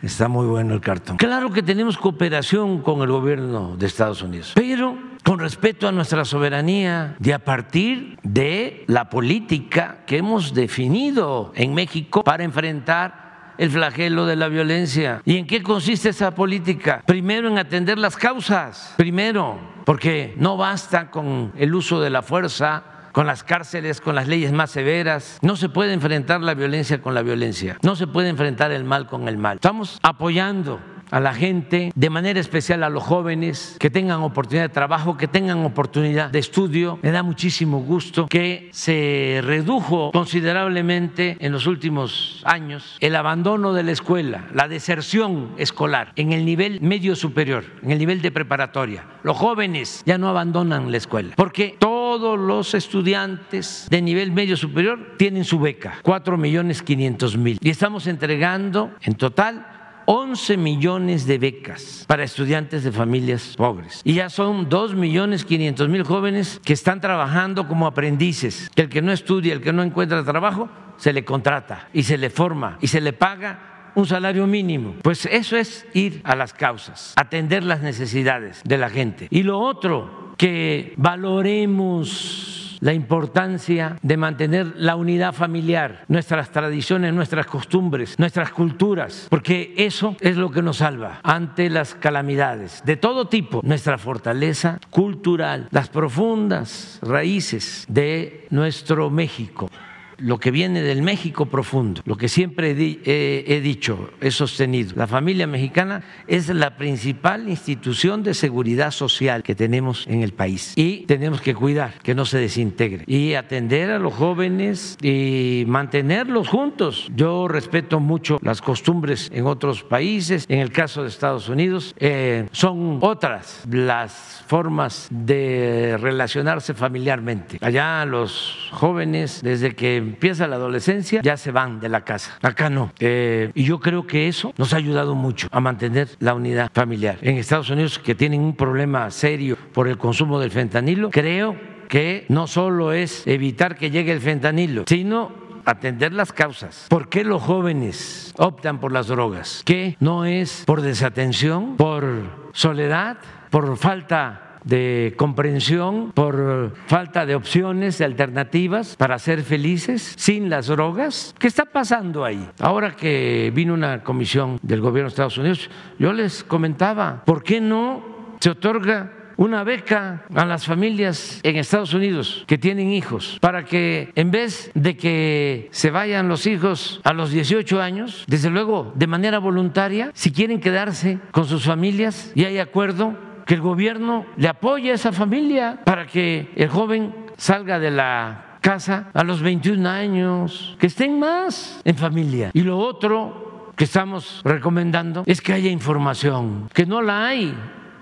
Está muy bueno el cartón. Claro que tenemos cooperación con el gobierno de Estados Unidos, pero con respeto a nuestra soberanía y a partir de la política que hemos definido en México para enfrentar el flagelo de la violencia. ¿Y en qué consiste esa política? Primero en atender las causas, primero, porque no basta con el uso de la fuerza con las cárceles, con las leyes más severas. No se puede enfrentar la violencia con la violencia. No se puede enfrentar el mal con el mal. Estamos apoyando a la gente, de manera especial a los jóvenes que tengan oportunidad de trabajo, que tengan oportunidad de estudio. Me da muchísimo gusto que se redujo considerablemente en los últimos años el abandono de la escuela, la deserción escolar en el nivel medio superior, en el nivel de preparatoria. Los jóvenes ya no abandonan la escuela porque todos los estudiantes de nivel medio superior tienen su beca, 4 millones 500 mil. Y estamos entregando en total 11 millones de becas para estudiantes de familias pobres. Y ya son 2 millones 500 mil jóvenes que están trabajando como aprendices. El que no estudia, el que no encuentra trabajo, se le contrata y se le forma y se le paga un salario mínimo. Pues eso es ir a las causas, atender las necesidades de la gente. Y lo otro, que valoremos la importancia de mantener la unidad familiar, nuestras tradiciones, nuestras costumbres, nuestras culturas, porque eso es lo que nos salva ante las calamidades de todo tipo, nuestra fortaleza cultural, las profundas raíces de nuestro México lo que viene del México profundo, lo que siempre he, dicho, he sostenido. La familia mexicana es la principal institución de seguridad social que tenemos en el país y tenemos que cuidar que no se desintegre y atender a los jóvenes y mantenerlos juntos. Yo respeto mucho las costumbres en otros países, en el caso de Estados Unidos, eh, son otras las formas de relacionarse familiarmente. Allá los jóvenes, desde que empieza la adolescencia, ya se van de la casa. Acá no. Eh, y yo creo que eso nos ha ayudado mucho a mantener la unidad familiar. En Estados Unidos, que tienen un problema serio por el consumo del fentanilo, creo que no solo es evitar que llegue el fentanilo, sino atender las causas. ¿Por qué los jóvenes optan por las drogas? ¿Qué no es por desatención, por soledad, por falta de comprensión, por falta de opciones, de alternativas para ser felices sin las drogas. ¿Qué está pasando ahí? Ahora que vino una comisión del gobierno de Estados Unidos, yo les comentaba, ¿por qué no se otorga una beca a las familias en Estados Unidos que tienen hijos para que en vez de que se vayan los hijos a los 18 años, desde luego de manera voluntaria, si quieren quedarse con sus familias y hay acuerdo, que el gobierno le apoye a esa familia para que el joven salga de la casa a los 21 años, que estén más en familia. Y lo otro que estamos recomendando es que haya información, que no la hay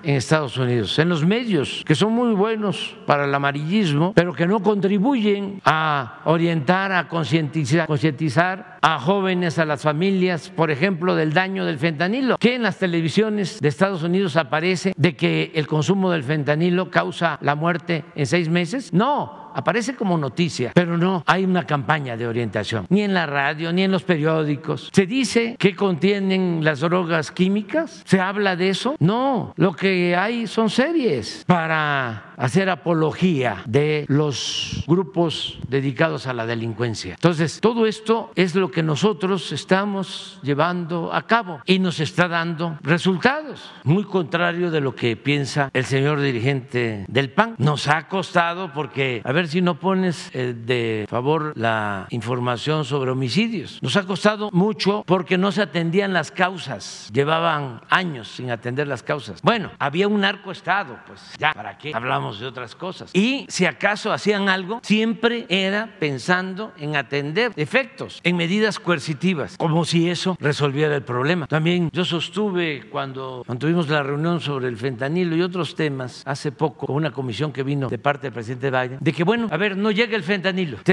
en Estados Unidos, en los medios, que son muy buenos para el amarillismo, pero que no contribuyen a orientar, a concientizar, concientizar a jóvenes, a las familias, por ejemplo, del daño del fentanilo, que en las televisiones de Estados Unidos aparece de que el consumo del fentanilo causa la muerte en seis meses. No, aparece como noticia, pero no hay una campaña de orientación, ni en la radio, ni en los periódicos. ¿Se dice que contienen las drogas químicas? ¿Se habla de eso? No, lo que hay son series para hacer apología de los grupos dedicados a la delincuencia. Entonces, todo esto es lo que nosotros estamos llevando a cabo y nos está dando resultados, muy contrario de lo que piensa el señor dirigente del PAN. Nos ha costado porque, a ver, si no pones eh, de favor la información sobre homicidios. Nos ha costado mucho porque no se atendían las causas. Llevaban años sin atender las causas. Bueno, había un narcoestado, pues ya, ¿para qué hablamos de otras cosas? Y si acaso hacían algo, siempre era pensando en atender efectos, en medidas coercitivas, como si eso resolviera el problema. También yo sostuve cuando mantuvimos la reunión sobre el fentanilo y otros temas hace poco con una comisión que vino de parte del presidente Biden, de que bueno, a ver, no llega el fentanilo, se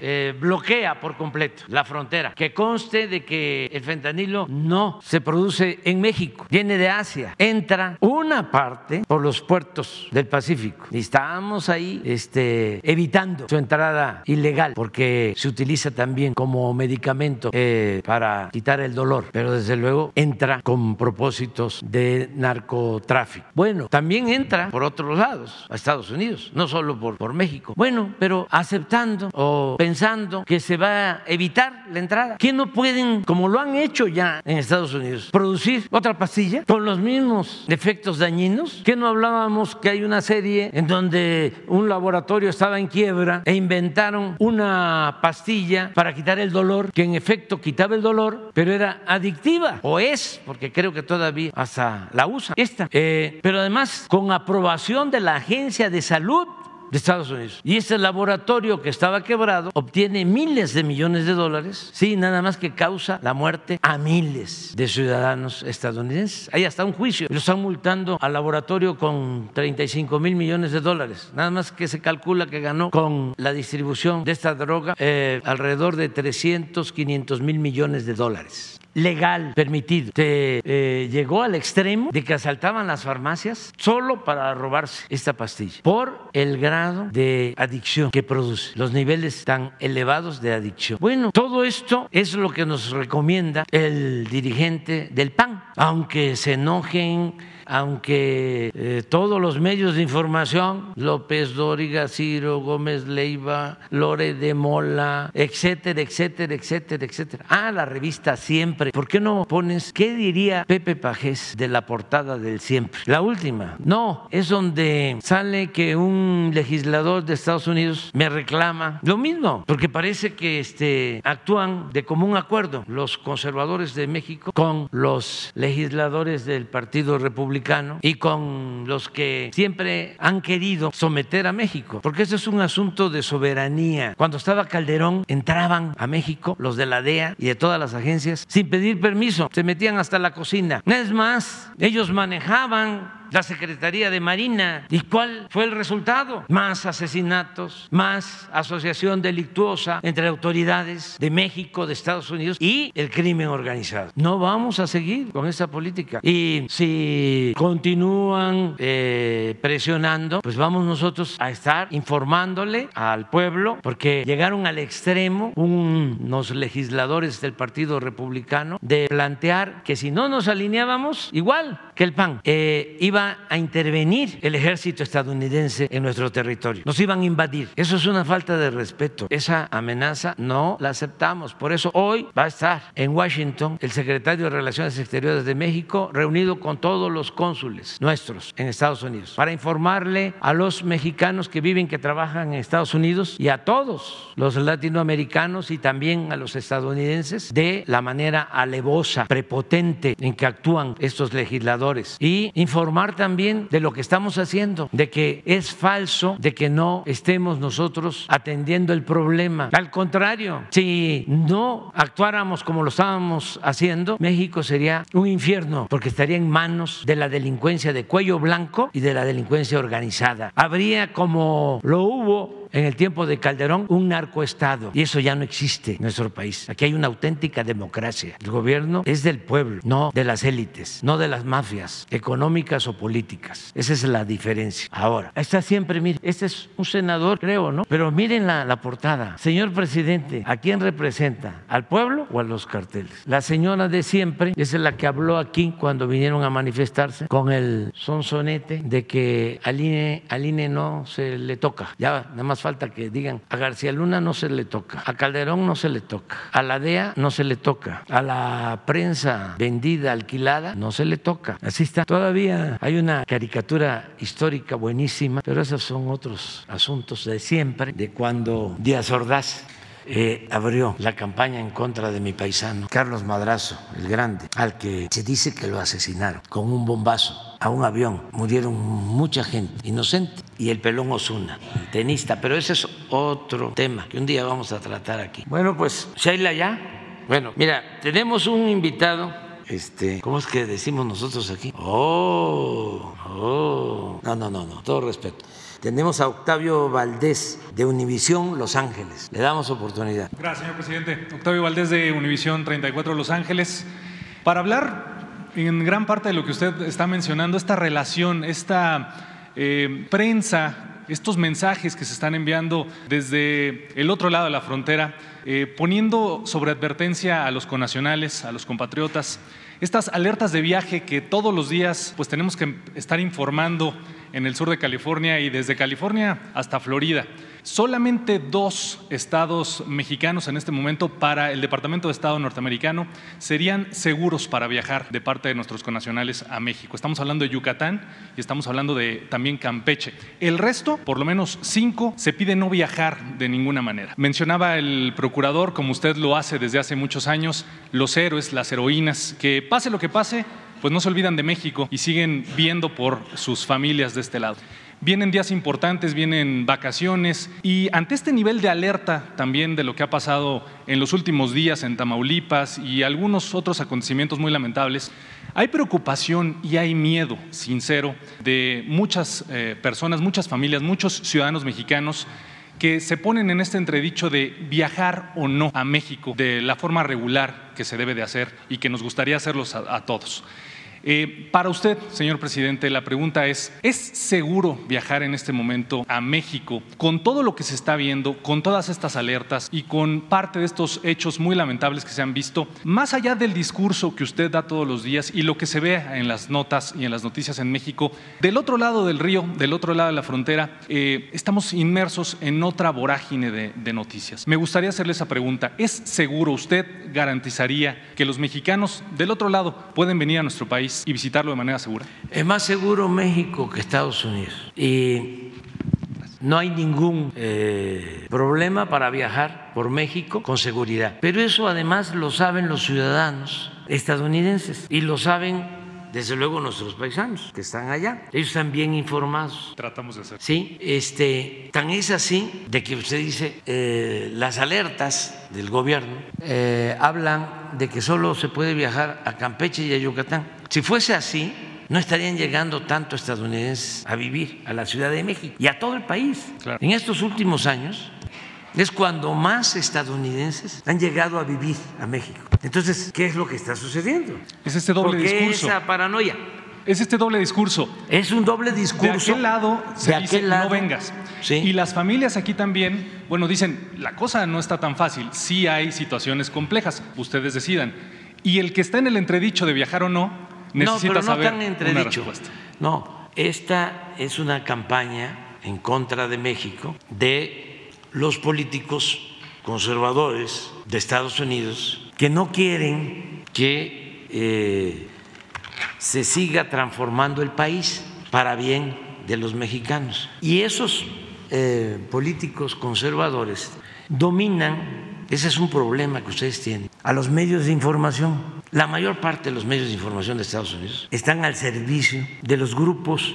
eh, bloquea por completo la frontera. Que conste de que el fentanilo no se produce en México, viene de Asia, entra una parte por los puertos del Pacífico. Y estamos ahí este, evitando su entrada ilegal porque se utiliza también como medicamento eh, para quitar el dolor, pero desde luego entra con propósitos de narcotráfico. Bueno, también entra por otros lados, a Estados Unidos, no solo por México. Bueno, pero aceptando o pensando que se va a evitar la entrada. ¿Qué no pueden, como lo han hecho ya en Estados Unidos, producir otra pastilla con los mismos efectos dañinos? ¿Qué no hablábamos que hay una serie en donde un laboratorio estaba en quiebra e inventaron una pastilla para quitar el dolor, que en efecto quitaba el dolor, pero era adictiva, o es, porque creo que todavía hasta la usa esta, eh, pero además con aprobación de la Agencia de Salud Estados Unidos. Y este laboratorio que estaba quebrado obtiene miles de millones de dólares, sí, nada más que causa la muerte a miles de ciudadanos estadounidenses. Hay hasta un juicio. Lo están multando al laboratorio con 35 mil millones de dólares. Nada más que se calcula que ganó con la distribución de esta droga eh, alrededor de 300, 500 mil millones de dólares legal, permitido. Se eh, llegó al extremo de que asaltaban las farmacias solo para robarse esta pastilla por el grado de adicción que produce, los niveles tan elevados de adicción. Bueno, todo esto es lo que nos recomienda el dirigente del PAN, aunque se enojen aunque eh, todos los medios de información, López Dóriga, Ciro, Gómez Leiva, Lore de Mola, etcétera, etcétera, etcétera, etcétera. Ah, la revista Siempre. ¿Por qué no pones qué diría Pepe Pajés de la portada del Siempre? La última. No, es donde sale que un legislador de Estados Unidos me reclama lo mismo, porque parece que este, actúan de común acuerdo los conservadores de México con los legisladores del Partido Republicano y con los que siempre han querido someter a México, porque ese es un asunto de soberanía. Cuando estaba Calderón, entraban a México los de la DEA y de todas las agencias sin pedir permiso, se metían hasta la cocina. Es más, ellos manejaban la Secretaría de Marina. ¿Y cuál fue el resultado? Más asesinatos, más asociación delictuosa entre autoridades de México, de Estados Unidos y el crimen organizado. No vamos a seguir con esa política. Y si continúan eh, presionando, pues vamos nosotros a estar informándole al pueblo, porque llegaron al extremo unos legisladores del Partido Republicano de plantear que si no nos alineábamos, igual que el PAN, eh, iba a intervenir el ejército estadounidense en nuestro territorio. Nos iban a invadir. Eso es una falta de respeto. Esa amenaza no la aceptamos. Por eso hoy va a estar en Washington el secretario de Relaciones Exteriores de México reunido con todos los cónsules nuestros en Estados Unidos para informarle a los mexicanos que viven, que trabajan en Estados Unidos y a todos los latinoamericanos y también a los estadounidenses de la manera alevosa, prepotente en que actúan estos legisladores y informar informar también de lo que estamos haciendo, de que es falso, de que no estemos nosotros atendiendo el problema. Al contrario, si no actuáramos como lo estábamos haciendo, México sería un infierno porque estaría en manos de la delincuencia de cuello blanco y de la delincuencia organizada. Habría como lo hubo en el tiempo de Calderón un narcoestado y eso ya no existe en nuestro país. Aquí hay una auténtica democracia. El gobierno es del pueblo, no de las élites, no de las mafias económicas o políticas. Esa es la diferencia. Ahora, está siempre, mire, este es un senador, creo, ¿no? Pero miren la, portada. Señor presidente, ¿a quién representa? ¿Al pueblo o a los carteles? La señora de siempre es la que habló aquí cuando vinieron a manifestarse con el sonsonete de que al INE, al INE no se le toca. Ya nada más falta que digan, a García Luna no se le toca, a Calderón no se le toca, a la DEA no se le toca, a la prensa vendida, alquilada, no se le toca. Así está. Todavía hay una caricatura histórica buenísima, pero esos son otros asuntos de siempre, de cuando Díaz Ordaz eh, abrió la campaña en contra de mi paisano, Carlos Madrazo, el grande, al que se dice que lo asesinaron con un bombazo a un avión. Murieron mucha gente inocente y el pelón Osuna, tenista, pero ese es otro tema que un día vamos a tratar aquí. Bueno, pues Sheila ya. Bueno, mira, tenemos un invitado este, ¿cómo es que decimos nosotros aquí? Oh, oh, no, no, no, no, todo respeto. Tenemos a Octavio Valdés de Univisión Los Ángeles. Le damos oportunidad. Gracias, señor presidente. Octavio Valdés de Univisión 34 Los Ángeles. Para hablar en gran parte de lo que usted está mencionando, esta relación, esta eh, prensa, estos mensajes que se están enviando desde el otro lado de la frontera, eh, poniendo sobre advertencia a los conacionales, a los compatriotas, estas alertas de viaje que todos los días pues tenemos que estar informando en el sur de California y desde California hasta Florida. Solamente dos estados mexicanos en este momento para el Departamento de Estado norteamericano serían seguros para viajar de parte de nuestros connacionales a México. Estamos hablando de Yucatán y estamos hablando de también Campeche. El resto, por lo menos cinco, se pide no viajar de ninguna manera. Mencionaba el procurador, como usted lo hace desde hace muchos años, los héroes, las heroínas, que pase lo que pase, pues no se olvidan de México y siguen viendo por sus familias de este lado. Vienen días importantes, vienen vacaciones y ante este nivel de alerta también de lo que ha pasado en los últimos días en Tamaulipas y algunos otros acontecimientos muy lamentables, hay preocupación y hay miedo sincero de muchas eh, personas, muchas familias, muchos ciudadanos mexicanos que se ponen en este entredicho de viajar o no a México de la forma regular que se debe de hacer y que nos gustaría hacerlos a todos. Eh, para usted, señor presidente, la pregunta es, ¿es seguro viajar en este momento a México con todo lo que se está viendo, con todas estas alertas y con parte de estos hechos muy lamentables que se han visto, más allá del discurso que usted da todos los días y lo que se ve en las notas y en las noticias en México, del otro lado del río, del otro lado de la frontera, eh, estamos inmersos en otra vorágine de, de noticias. Me gustaría hacerle esa pregunta. ¿Es seguro, usted garantizaría que los mexicanos del otro lado pueden venir a nuestro país? Y visitarlo de manera segura? Es más seguro México que Estados Unidos. Y no hay ningún eh, problema para viajar por México con seguridad. Pero eso además lo saben los ciudadanos estadounidenses y lo saben desde luego nuestros paisanos que están allá. Ellos están bien informados. Tratamos de hacer. Sí, este, tan es así de que usted dice eh, las alertas del gobierno eh, hablan de que solo se puede viajar a Campeche y a Yucatán. Si fuese así, no estarían llegando tanto estadounidenses a vivir a la Ciudad de México y a todo el país. En estos últimos años es cuando más estadounidenses han llegado a vivir a México. Entonces, ¿qué es lo que está sucediendo? Es este doble ¿Por qué discurso. esa paranoia? Es este doble discurso. Es un doble discurso. De aquel lado se De dice aquel lado, no vengas. sí. Y las familias aquí también, bueno, dicen, la cosa no está tan fácil. Sí hay situaciones complejas, ustedes decidan. Y el que está en el entredicho de viajar o no, necesita no, pero no saber tan entredicho. No, esta es una campaña en contra de México de los políticos conservadores de Estados Unidos que no quieren que eh, se siga transformando el país para bien de los mexicanos. Y esos eh, políticos conservadores dominan, ese es un problema que ustedes tienen, a los medios de información La mayor parte de los medios de información de Estados Unidos están al servicio de los grupos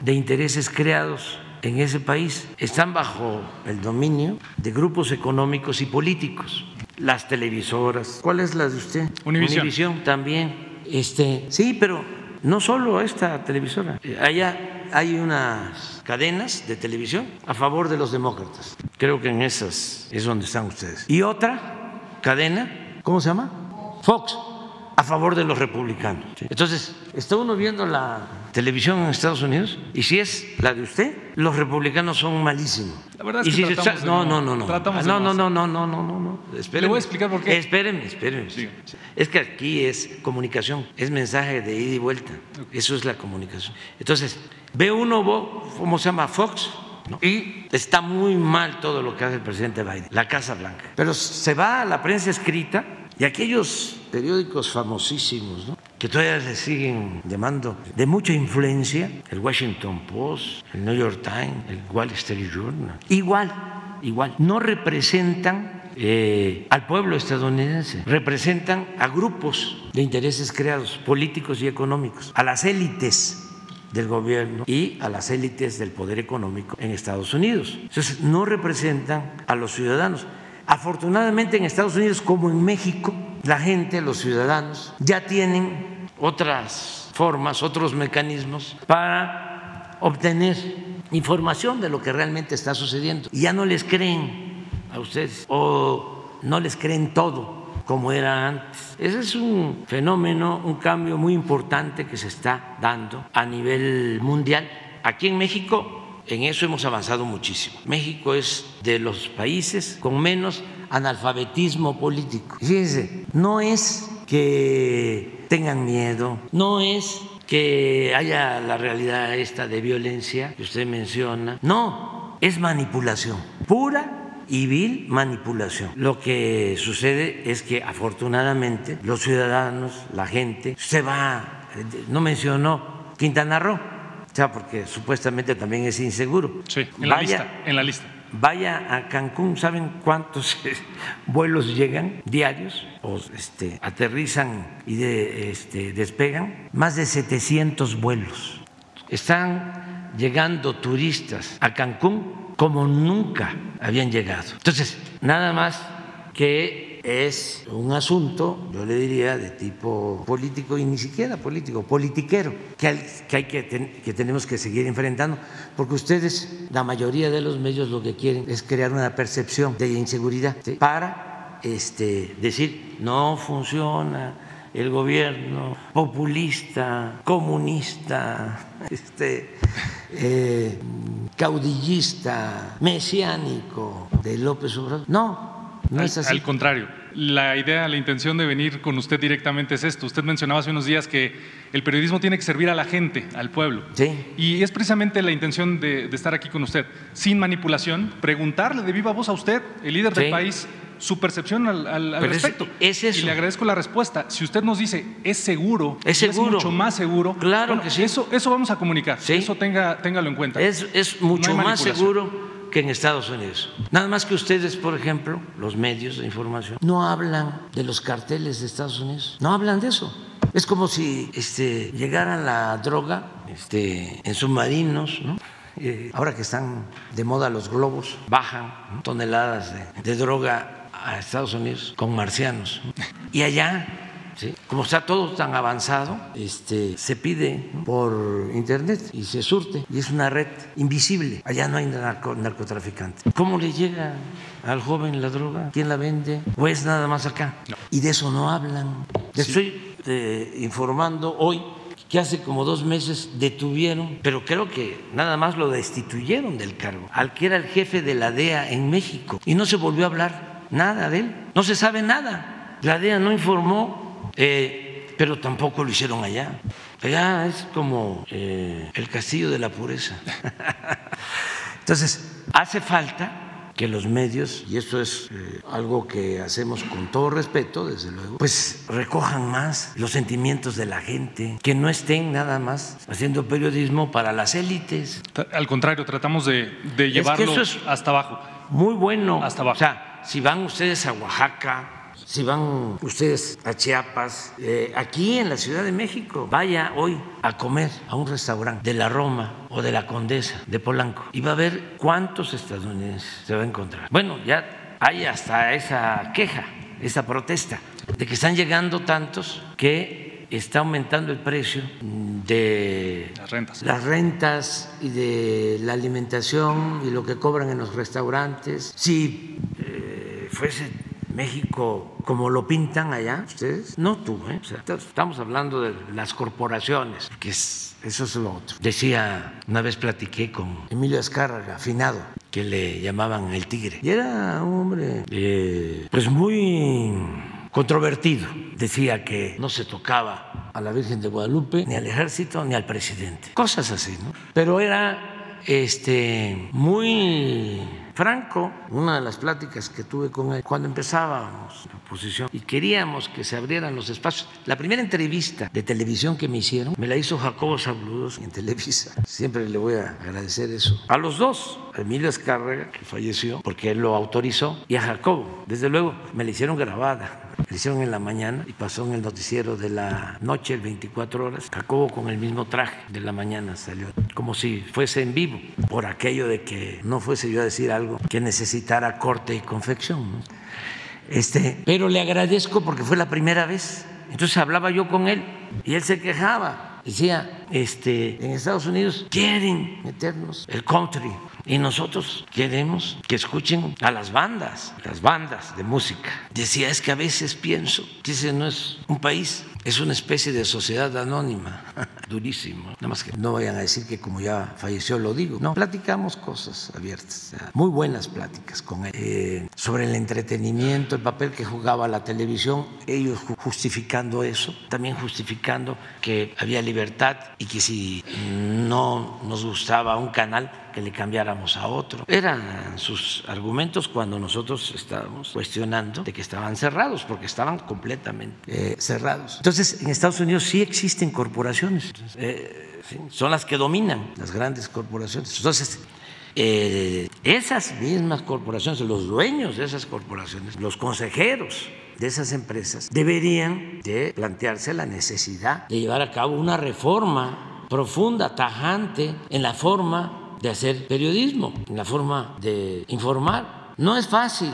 de intereses creados en ese país. Están bajo el dominio de grupos económicos y políticos. Las televisoras. ¿Cuál es la de usted? Univisión. Univisión también. Este, sí, pero no solo esta televisora. Eh, Allá hay unas cadenas de televisión a favor de los demócratas. Creo que en esas es donde están ustedes. Y otra cadena, ¿cómo se llama? Fox, a favor de los republicanos. Entonces, está uno viendo la televisión en Estados Unidos y si es la de usted, los republicanos son malísimos. La verdad es que si tratamos de no, no- no, no, no. tratamos de no, no no, no, no, no, no, no, no. Espéreme. Le voy a explicar por qué. Espéreme, espéreme. Es que aquí es comunicación, es mensaje de ida y vuelta. Eso es la comunicación. Entonces, ve uno, ¿cómo se llama? Fox. ¿no? Y está muy mal todo lo que hace el presidente Biden, la Casa Blanca. Pero se va a la prensa escrita y aquellos periódicos famosísimos, ¿no? Que todavía le siguen llamando de mucha influencia, el Washington Post, el New York Times, el Wall Street Journal, igual, igual, no representan eh, al pueblo estadounidense, representan a grupos de intereses creados, políticos y económicos, a las élites del gobierno y a las élites del poder económico en Estados Unidos. Entonces, no representan a los ciudadanos. Afortunadamente en Estados Unidos, como en México, la gente, los ciudadanos, ya tienen otras formas, otros mecanismos para obtener información de lo que realmente está sucediendo. Ya no les creen a ustedes o no les creen todo como era antes. Ese es un fenómeno, un cambio muy importante que se está dando a nivel mundial. Aquí en México en eso hemos avanzado muchísimo. México es de los países con menos analfabetismo político. Fíjense, no es que tengan miedo, no es que haya la realidad esta de violencia que usted menciona, no, es manipulación, pura y vil manipulación. Lo que sucede es que afortunadamente los ciudadanos, la gente, se va, no mencionó Quintana Roo, sea, porque supuestamente también es inseguro. Sí, en la Vaya- lista, en la lista. Vaya a Cancún, ¿saben cuántos vuelos llegan diarios o este, aterrizan y de- este, despegan? Más de 700 vuelos. Están llegando turistas a Cancún como nunca habían llegado. Entonces, nada más que es un asunto, yo le diría, de tipo político y ni siquiera político, politiquero, que hay que, hay que, ten- que tenemos que seguir enfrentando, porque ustedes, la mayoría de los medios, lo que quieren es crear una percepción de inseguridad ¿sí? para este, decir no funciona el gobierno populista, comunista, este, eh, caudillista, mesiánico de López Obrador. No, no al, es así. al contrario, la idea, la intención de venir con usted directamente es esto. Usted mencionaba hace unos días que el periodismo tiene que servir a la gente, al pueblo. Sí. Y es precisamente la intención de, de estar aquí con usted, sin manipulación, preguntarle de viva voz a usted, el líder del país, su percepción al, al- al Pero es- respecto. es eso. Y le agradezco la respuesta. Si usted nos dice es seguro, Es seguro. mucho más seguro, Claro bueno, que sí. Eso, eso vamos a comunicar. Sí. Eso tenga, téngalo en cuenta. Es, es mucho No más seguro que en Estados Unidos. Nada más que ustedes, por ejemplo, los medios de información, no hablan de los carteles de Estados Unidos. No hablan de eso. Es como si este, llegara la droga este, en submarinos, ¿no? Eh, ahora que están de moda los globos, bajan ¿no? toneladas de, de droga a Estados Unidos con marcianos. ¿no? Y allá ¿sí? Como está todo tan avanzado, este, se pide por internet y se surte y es una red invisible. Allá no hay narco- narcotraficante. ¿Cómo le llega al joven la droga? ¿Quién la vende? ¿O es nada más acá? Y de eso no hablan. Le estoy eh, informando hoy que hace como dos meses detuvieron, pero creo que nada más lo destituyeron del cargo, al que era el jefe de la DEA en México. Y no se volvió a hablar nada de él. No se sabe nada. La DEA no informó, eh, pero tampoco lo hicieron allá. Allá es como eh, el castillo de la pureza. Entonces, hace falta que los medios, y esto es eh, algo que hacemos con todo respeto, desde luego, pues recojan más los sentimientos de la gente, que no estén nada más haciendo periodismo para las élites. Al contrario, tratamos de, de que llevarlo eso es- hasta abajo. Muy bueno. Hasta abajo. O sea, si van ustedes a Oaxaca, si van ustedes a Chiapas, eh, aquí en la Ciudad de México, vaya hoy a comer a un restaurante de la Roma o de la Condesa de Polanco y va a ver cuántos estadounidenses se va a encontrar. Bueno, ya hay hasta esa queja, esa protesta de que están llegando tantos que está aumentando el precio de Las rentas. las rentas y de la alimentación y lo que cobran en los restaurantes. Si eh, fuese México como lo pintan allá, ustedes, no tú, ¿eh? Estamos hablando de las corporaciones, que es, eso es lo otro. Decía, una vez platiqué con Emilio Azcárraga, afinado, que le llamaban el tigre, y era un hombre, eh, pues muy controvertido. Decía que no se tocaba a la Virgen de Guadalupe, ni al ejército, ni al presidente. Cosas así, ¿no? Pero era este, muy franco, una de las pláticas que tuve con él cuando empezábamos la oposición y queríamos que se abrieran los espacios. La primera entrevista de televisión que me hicieron me la hizo Jacobo Sabludos en Televisa. Siempre le voy a agradecer eso. A los dos, a Emilio Escárraga, que falleció porque él lo autorizó, y a Jacobo. Desde luego, me la hicieron grabada. La hicieron en la mañana y pasó en el noticiero de la noche, el 24 horas. Jacobo con el mismo traje de la mañana salió, como si fuese en vivo, por aquello de que no fuese yo a decir algo que necesitara corte y confección. Este, pero le agradezco porque fue la primera vez. Entonces hablaba yo con él y él se quejaba. Decía, este, en Estados Unidos quieren meternos el country y nosotros queremos que escuchen a las bandas, las bandas de música. Decía, es que a veces pienso que ese no es un país, es una especie de sociedad anónima. Durísimo. Nada más que no vayan a decir que como ya falleció lo digo. No, platicamos cosas abiertas, muy buenas pláticas con él. Eh, sobre el entretenimiento, el papel que jugaba la televisión, ellos justificando eso, también justificando que había libertad y que si no nos gustaba un canal, que le cambiáramos a otro. Eran sus argumentos cuando nosotros estábamos cuestionando de que estaban cerrados, porque estaban completamente eh, cerrados. Entonces, en Estados Unidos sí existen corporaciones, eh, sí, son las que dominan las grandes corporaciones. Entonces, eh, esas mismas corporaciones, los dueños de esas corporaciones, los consejeros de esas empresas, deberían de plantearse la necesidad de llevar a cabo una reforma profunda, tajante, en la forma de hacer periodismo, la forma de informar. No es fácil.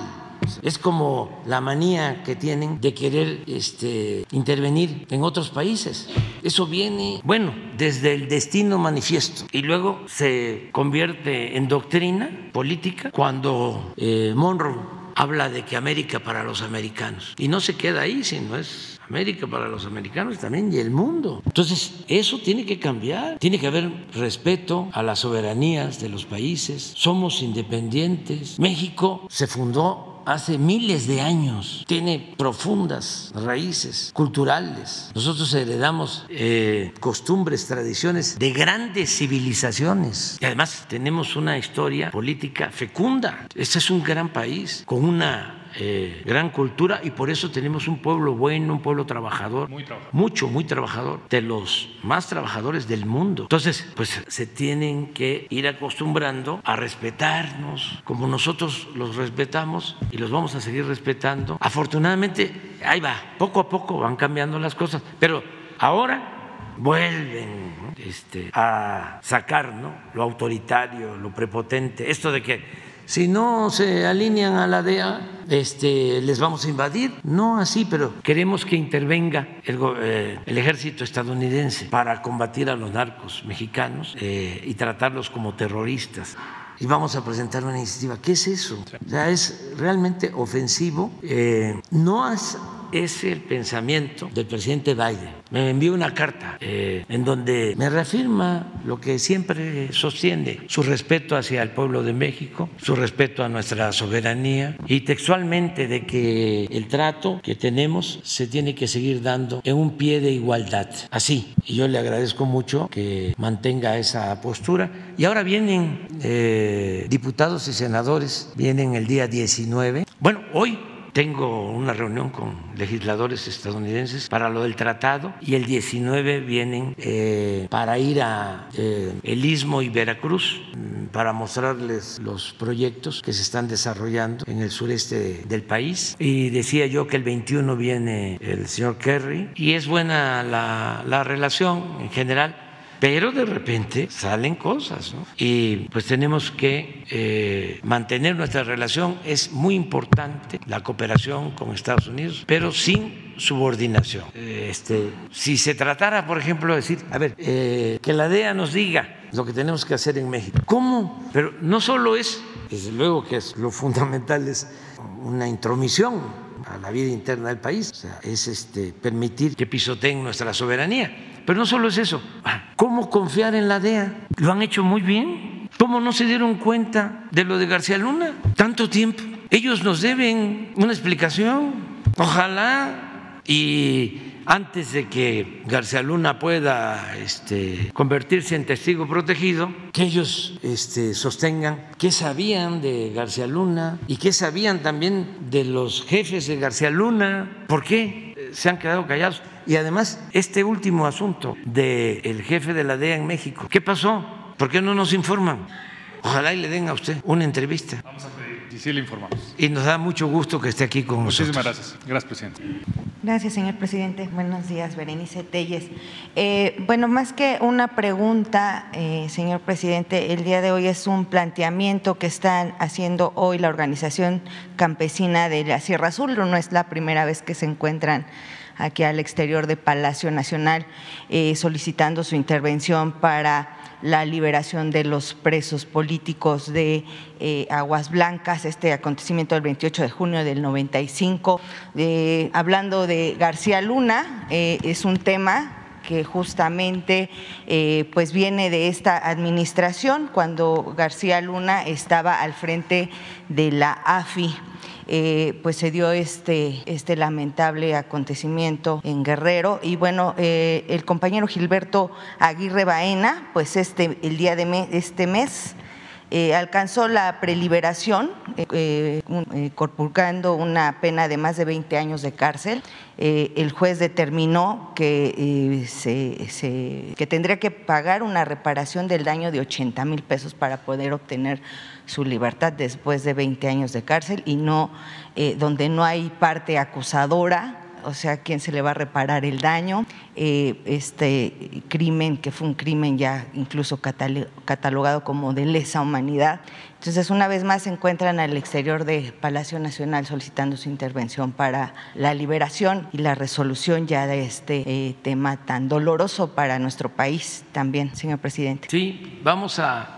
Es como la manía que tienen de querer este, intervenir en otros países. Eso viene, bueno, desde el destino manifiesto y luego se convierte en doctrina política cuando eh, Monroe habla de que América para los americanos. Y no se queda ahí, sino es América para los americanos también y el mundo. Entonces, eso tiene que cambiar. Tiene que haber respeto a las soberanías de los países. Somos independientes. México se fundó hace miles de años, tiene profundas raíces culturales. Nosotros heredamos eh, costumbres, tradiciones de grandes civilizaciones y además tenemos una historia política fecunda. Este es un gran país con una eh, gran cultura y por eso tenemos un pueblo bueno, un pueblo trabajador, Muy trabajador. mucho, muy trabajador, de los más trabajadores del mundo. Entonces, pues se tienen que ir acostumbrando a respetarnos como nosotros los respetamos y los vamos a seguir respetando. Afortunadamente, ahí va, poco a poco van cambiando las cosas, pero ahora vuelven ¿no? este, a sacar ¿no? lo autoritario, lo prepotente, esto de que si no se alinean a la DEA, este, les vamos a invadir. No así, pero queremos que intervenga el, eh, el ejército estadounidense para combatir a los narcos mexicanos eh, y tratarlos como terroristas. Y vamos a presentar una iniciativa. ¿Qué es eso? O sea, es realmente ofensivo. Eh, no es, es el pensamiento del presidente Biden. Me envió una carta eh, en donde me reafirma lo que siempre sostiene, su respeto hacia el pueblo de México, su respeto a nuestra soberanía y textualmente de que el trato que tenemos se tiene que seguir dando en un pie de igualdad. Así. Y yo le agradezco mucho que mantenga esa postura. Y ahora vienen eh, diputados y senadores, vienen el día 19. Bueno, hoy tengo una reunión con legisladores estadounidenses para lo del tratado y el 19 vienen eh, para ir a eh, Istmo y Veracruz mm, para mostrarles los proyectos que se están desarrollando en el sureste del país. Y decía yo que el 21 viene el señor Kerry y es buena la relación en general pero de repente salen cosas ¿no? y pues tenemos que eh, mantener nuestra relación. Es muy importante la cooperación con Estados Unidos, pero sin subordinación. Este, si se tratara, por ejemplo, de decir, a ver, eh, que la DEA nos diga lo que tenemos que hacer en México. ¿Cómo? Pero no solo es, desde luego que es lo fundamental es una intromisión a la vida interna del país, o sea, es este, permitir que pisoteen nuestra soberanía pero no solo es eso. ¿Cómo confiar en la DEA? Lo han hecho muy bien. ¿Cómo no se dieron cuenta de lo de García Luna? Tanto tiempo. Ellos nos deben una explicación. Ojalá y antes de que García Luna pueda este, convertirse en testigo protegido, que ellos este, sostengan qué sabían de García Luna y qué sabían también de los jefes de García Luna. ¿Por qué se han quedado callados? Y además, este último asunto del jefe de la DEA en México, ¿qué pasó? ¿Por qué no nos informan? Ojalá y le den a usted una entrevista. Vamos a y sí le informamos. Y nos da mucho gusto que esté aquí con Muchísimas nosotros. gracias. Gracias, presidente. Gracias, señor presidente. Buenos días, Berenice Telles. Eh, bueno, más que una pregunta, eh, señor presidente, el día de hoy es un planteamiento que están haciendo hoy la organización campesina de la Sierra Azul. No es la primera vez que se encuentran aquí al exterior de Palacio Nacional eh, solicitando su intervención para la liberación de los presos políticos de eh, Aguas Blancas, este acontecimiento del 28 de junio del 95. Eh, hablando de García Luna, eh, es un tema que justamente eh, pues viene de esta administración cuando García Luna estaba al frente de la AFI. Eh, pues se dio este, este lamentable acontecimiento en Guerrero y bueno, eh, el compañero Gilberto Aguirre Baena, pues este, el día de este mes eh, alcanzó la preliberación, eh, eh, eh, corpulgando una pena de más de 20 años de cárcel. El juez determinó que, se- se- que tendría que pagar una reparación del daño de 80 mil pesos para poder obtener su libertad después de 20 años de cárcel y no, donde no hay parte acusadora o sea, quién se le va a reparar el daño, eh, este crimen que fue un crimen ya incluso catalogado como de lesa humanidad. Entonces, una vez más se encuentran al exterior de Palacio Nacional solicitando su intervención para la liberación y la resolución ya de este eh, tema tan doloroso para nuestro país también, señor presidente. Sí, vamos a,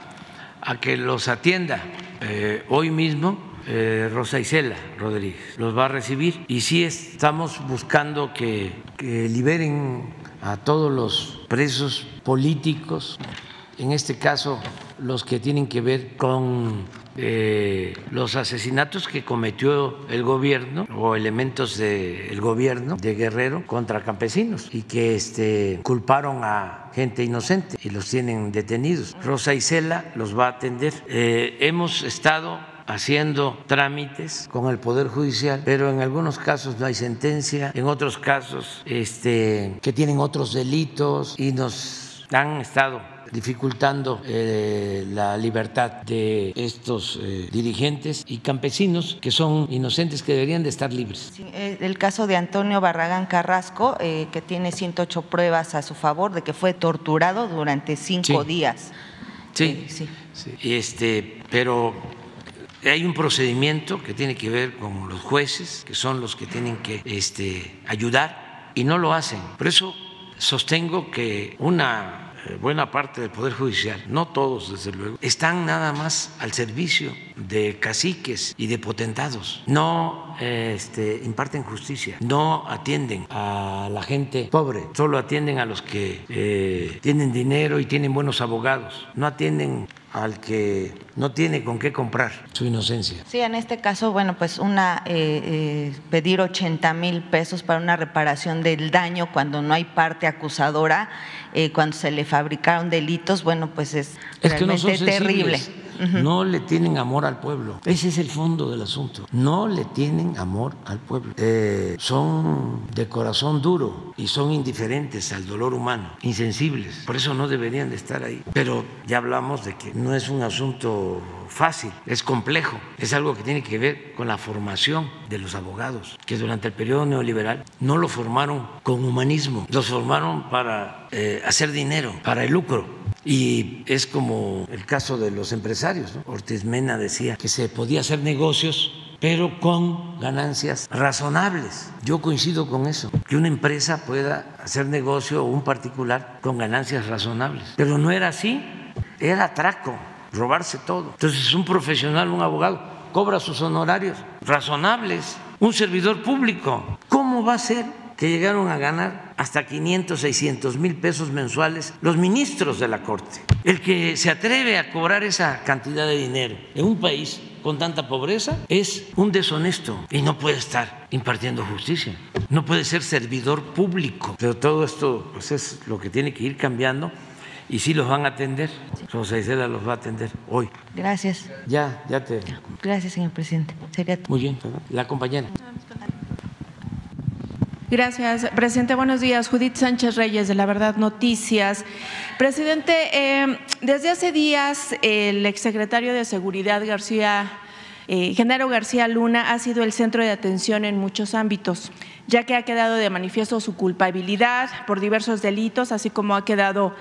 a que los atienda eh, hoy mismo eh, Rosa Isela Rodríguez. Los va a recibir y sí estamos buscando que, liberen a todos los presos políticos, en este caso los que tienen que ver con eh, los asesinatos que cometió el gobierno o elementos del gobierno de Guerrero contra campesinos y que este, culparon a gente inocente y los tienen detenidos. Rosa Isela los va a atender. Eh, hemos estado haciendo trámites con el Poder Judicial, pero en algunos casos no hay sentencia, en otros casos este, que tienen otros delitos y nos han estado dificultando eh, la libertad de estos eh, dirigentes y campesinos que son inocentes, que deberían de estar libres. Sí, eh, El caso de Antonio Barragán Carrasco, eh, que tiene 108 pruebas a su favor de que fue torturado durante cinco Sí. días. Sí, sí. sí. Este, pero hay un procedimiento que tiene que ver con los jueces, que son los que tienen que este, ayudar y no lo hacen. Por eso sostengo que una eh, buena parte del Poder Judicial, no todos desde luego, están nada más al servicio de caciques y de potentados. No este, imparten justicia, no atienden a la gente pobre, solo atienden a los que eh, tienen dinero y tienen buenos abogados, no atienden al que no tiene con qué comprar su inocencia. Sí, en este caso, bueno, pues una eh, eh, pedir 80 mil pesos para una reparación del daño cuando no hay parte acusadora, eh, cuando se le fabricaron delitos, bueno, pues es, Es que no realmente son terrible. sensibles. No le tienen amor al pueblo. Ese es el fondo del asunto. No le tienen amor al pueblo. Eh, son de corazón duro y son indiferentes al dolor humano, insensibles. Por eso no deberían de estar ahí. Pero ya hablamos de que no es un asunto fácil, es complejo, es algo que tiene que ver con la formación de los abogados, que durante el periodo neoliberal no lo formaron con humanismo, los formaron para eh, hacer dinero, para el lucro. Y es como el caso de los empresarios. Ortiz Mena decía que se podía hacer negocios pero con ganancias razonables. Yo coincido con eso, que una empresa pueda hacer negocio o un particular con ganancias razonables. Pero no era así, era atraco robarse todo. Entonces un profesional, un abogado, cobra sus honorarios razonables. Un servidor público, ¿cómo va a ser que llegaron a ganar hasta 500, 600 mil pesos mensuales los ministros de la Corte? El que se atreve a cobrar esa cantidad de dinero en un país con tanta pobreza es un deshonesto y no puede estar impartiendo justicia, no puede ser servidor público. Pero todo esto pues, es lo que tiene que ir cambiando y sí los van a atender. José Isela los va a atender hoy. Gracias. Ya, ya te. Gracias, señor presidente. Sería Muy bien, la compañera. Gracias, presidente. Buenos días. Judith Sánchez Reyes, de La Verdad Noticias. Presidente, eh, desde hace días el exsecretario de Seguridad, García, eh, Genaro García Luna, ha sido el centro de atención en muchos ámbitos, ya que ha quedado de manifiesto su culpabilidad por diversos delitos, así como ha quedado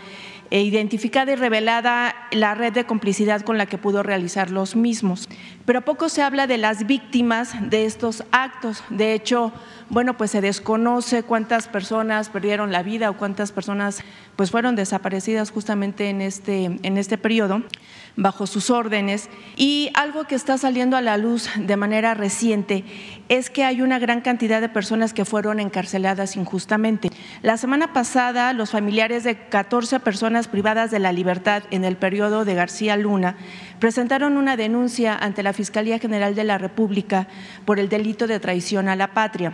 identificada y revelada la red de complicidad con la que pudo realizar los mismos. Pero poco se habla de las víctimas de estos actos. De hecho, bueno, pues se desconoce cuántas personas perdieron la vida o cuántas personas pues fueron desaparecidas justamente en este, en este periodo bajo sus órdenes. Y algo que está saliendo a la luz de manera reciente es que hay una gran cantidad de personas que fueron encarceladas injustamente. La semana pasada, los familiares de 14 personas privadas de la libertad en el periodo de García Luna presentaron una denuncia ante la Fiscalía General de la República por el delito de traición a la patria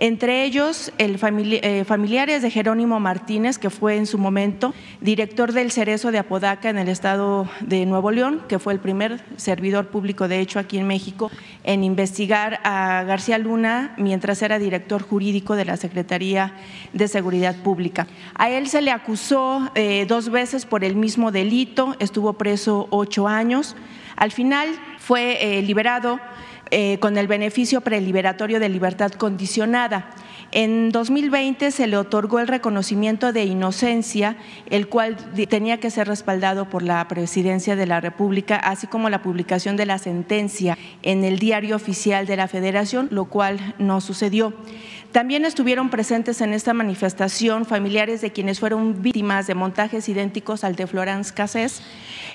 entre ellos el eh, familiares de Jerónimo Martínez, que fue en su momento director del Cerezo de Apodaca en el estado de Nuevo León, que fue el primer servidor público, de hecho, aquí en México, en investigar a García Luna mientras era director jurídico de la Secretaría de Seguridad Pública. A él se le acusó eh, dos veces por el mismo delito, estuvo preso ocho años. Al final fue eh, liberado eh, con el beneficio preliberatorio de libertad condicionada. En 2020 se le otorgó el reconocimiento de inocencia, el cual tenía que ser respaldado por la Presidencia de la República, así como la publicación de la sentencia en el diario oficial de la Federación, lo cual no sucedió. También estuvieron presentes en esta manifestación familiares de quienes fueron víctimas de montajes idénticos al de Florence Cassés,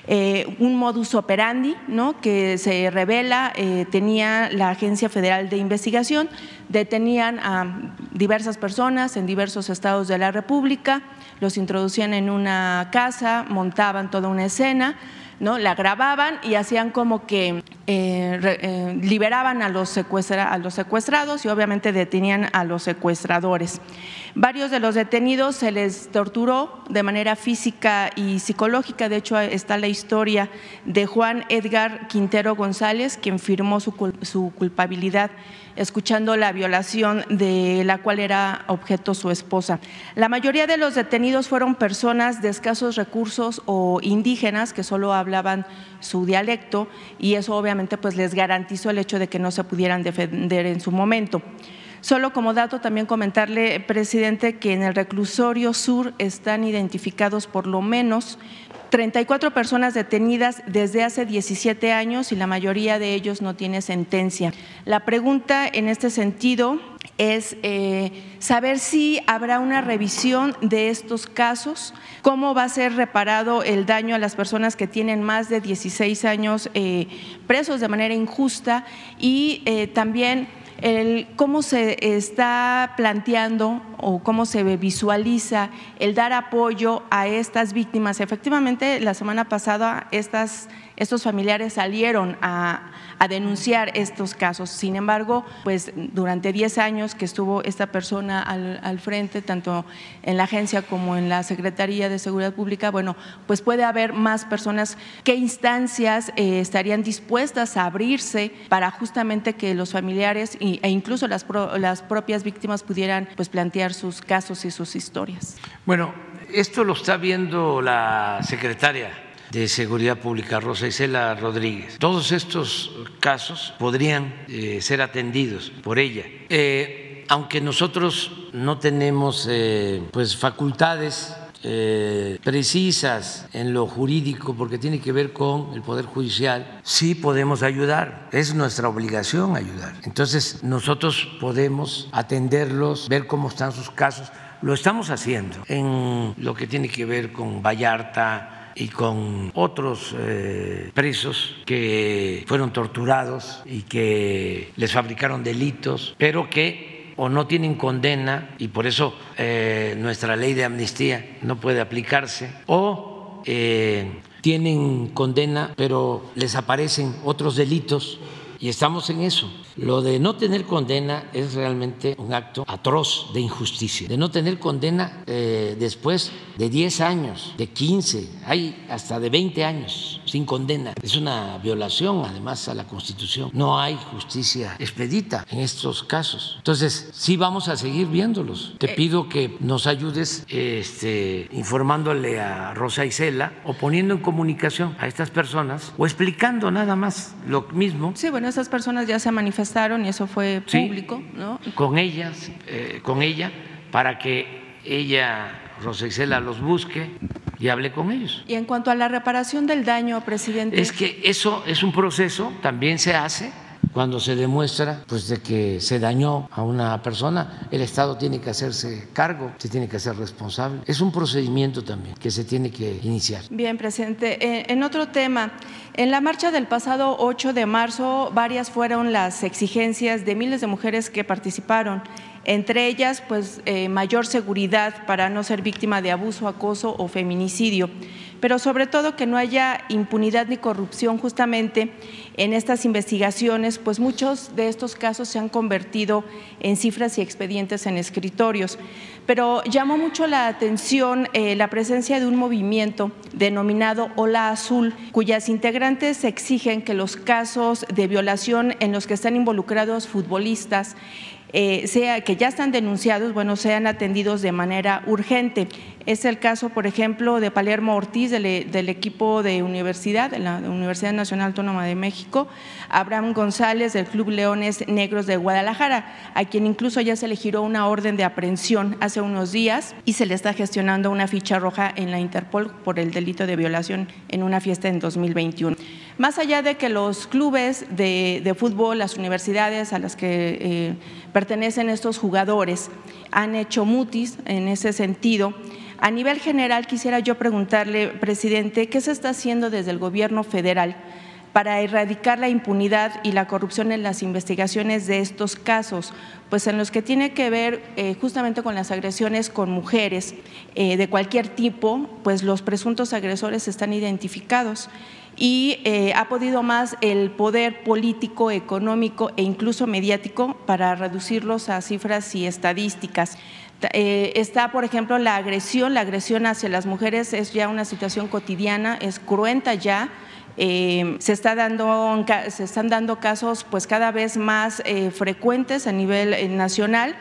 eh, un modus operandi ¿no? que se revela eh, tenía la Agencia Federal de Investigación, detenían a diversas personas en diversos estados de la República, los introducían en una casa, montaban toda una escena, ¿no? la grababan y hacían como que eh, eh, liberaban a los, a los secuestrados y obviamente detenían a los secuestradores. Varios de los detenidos se les torturó de manera física y psicológica. De hecho, está la historia de Juan Edgar Quintero González, quien firmó su, su culpabilidad escuchando la violación de la cual era objeto su esposa. La mayoría de los detenidos fueron personas de escasos recursos o indígenas que solo hablaban su dialecto y eso obviamente pues les garantizó el hecho de que no se pudieran defender en su momento. Solo como dato también comentarle, presidente, que en el reclusorio sur están identificados por lo menos 34 personas detenidas desde hace 17 años y la mayoría de ellos no tiene sentencia. La pregunta en este sentido es eh, saber si habrá una revisión de estos casos, cómo va a ser reparado el daño a las personas que tienen más de 16 años eh, presos de manera injusta y eh, también el cómo se está planteando o cómo se visualiza el dar apoyo a estas víctimas. Efectivamente, la semana pasada estas estos familiares salieron a, denunciar estos casos. Sin embargo, pues durante 10 años que estuvo esta persona al, frente, tanto en la agencia como en la Secretaría de Seguridad Pública, bueno, pues puede haber más personas. ¿Qué instancias eh, estarían dispuestas a abrirse para justamente que los familiares e incluso las, las propias víctimas pudieran pues plantear sus casos y sus historias? Bueno, esto lo está viendo la secretaria de Seguridad Pública, Rosa Isela Rodríguez. Todos estos casos podrían eh, ser atendidos por ella. Eh, aunque nosotros no tenemos eh, pues facultades precisas en lo jurídico porque tiene que ver con el Poder Judicial, sí podemos ayudar, es nuestra obligación ayudar. Entonces nosotros podemos atenderlos, ver cómo están sus casos, lo estamos haciendo en lo que tiene que ver con Vallarta, y con otros eh, presos que fueron torturados y que les fabricaron delitos, pero que o no tienen condena y por eso eh, nuestra ley de amnistía no puede aplicarse, o eh, tienen condena pero les aparecen otros delitos y estamos en eso. Lo de no tener condena es realmente un acto atroz de injusticia. De no tener condena eh, después de 10 años, de 15, hay hasta de 20 años sin condena. Es una violación además a la Constitución. No hay justicia expedita en estos casos. Entonces, sí vamos a seguir viéndolos. Te eh. pido que nos ayudes este, informándole a Rosa Isela o poniendo en comunicación a estas personas o explicando nada más lo mismo. Sí, bueno, esas personas ya se manifestaron y eso fue público, ¿no? Con ellas, eh, con ella, para que ella, Rosa Isela, los busque y hable con ellos. Y en cuanto a la reparación del daño, presidente. Es que eso es un proceso, también se hace cuando se demuestra pues de que se dañó a una persona, el Estado tiene que hacerse cargo, se tiene que hacer responsable. Es un procedimiento también que se tiene que iniciar. Bien, presidente. Eh, en otro tema, en la marcha del pasado 8 de marzo, varias fueron las exigencias de miles de mujeres que participaron entre ellas pues eh, mayor seguridad para no ser víctima de abuso, acoso o feminicidio, pero sobre todo que no haya impunidad ni corrupción justamente en estas investigaciones, pues muchos de estos casos se han convertido en cifras y expedientes en escritorios. Pero llamó mucho la atención eh, la presencia de un movimiento denominado Ola Azul, cuyas integrantes exigen que los casos de violación en los que están involucrados futbolistas eh, sea, que ya están denunciados, bueno, sean atendidos de manera urgente. Es el caso, por ejemplo, de Palermo Ortiz, del, equipo de universidad, de la Universidad Nacional Autónoma de México, Abraham González, del Club Leones Negros de Guadalajara, a quien incluso ya se le giró una orden de aprehensión hace unos días y se le está gestionando una ficha roja en la Interpol por el delito de violación en una fiesta en 2021. Más allá de que los clubes de, fútbol, las universidades a las que eh, pertenecen estos jugadores han hecho mutis en ese sentido, a nivel general quisiera yo preguntarle, presidente, ¿qué se está haciendo desde el gobierno federal para erradicar la impunidad y la corrupción en las investigaciones de estos casos? Pues en los que tiene que ver eh, justamente con las agresiones con mujeres eh, de cualquier tipo, pues los presuntos agresores están identificados y eh, ha podido más el poder político, económico e incluso mediático para reducirlos a cifras y estadísticas. Eh, está, por ejemplo, la agresión, la agresión hacia las mujeres es ya una situación cotidiana, es cruenta ya. Eh, se, está se están dando casos pues cada vez más frecuentes a nivel nacional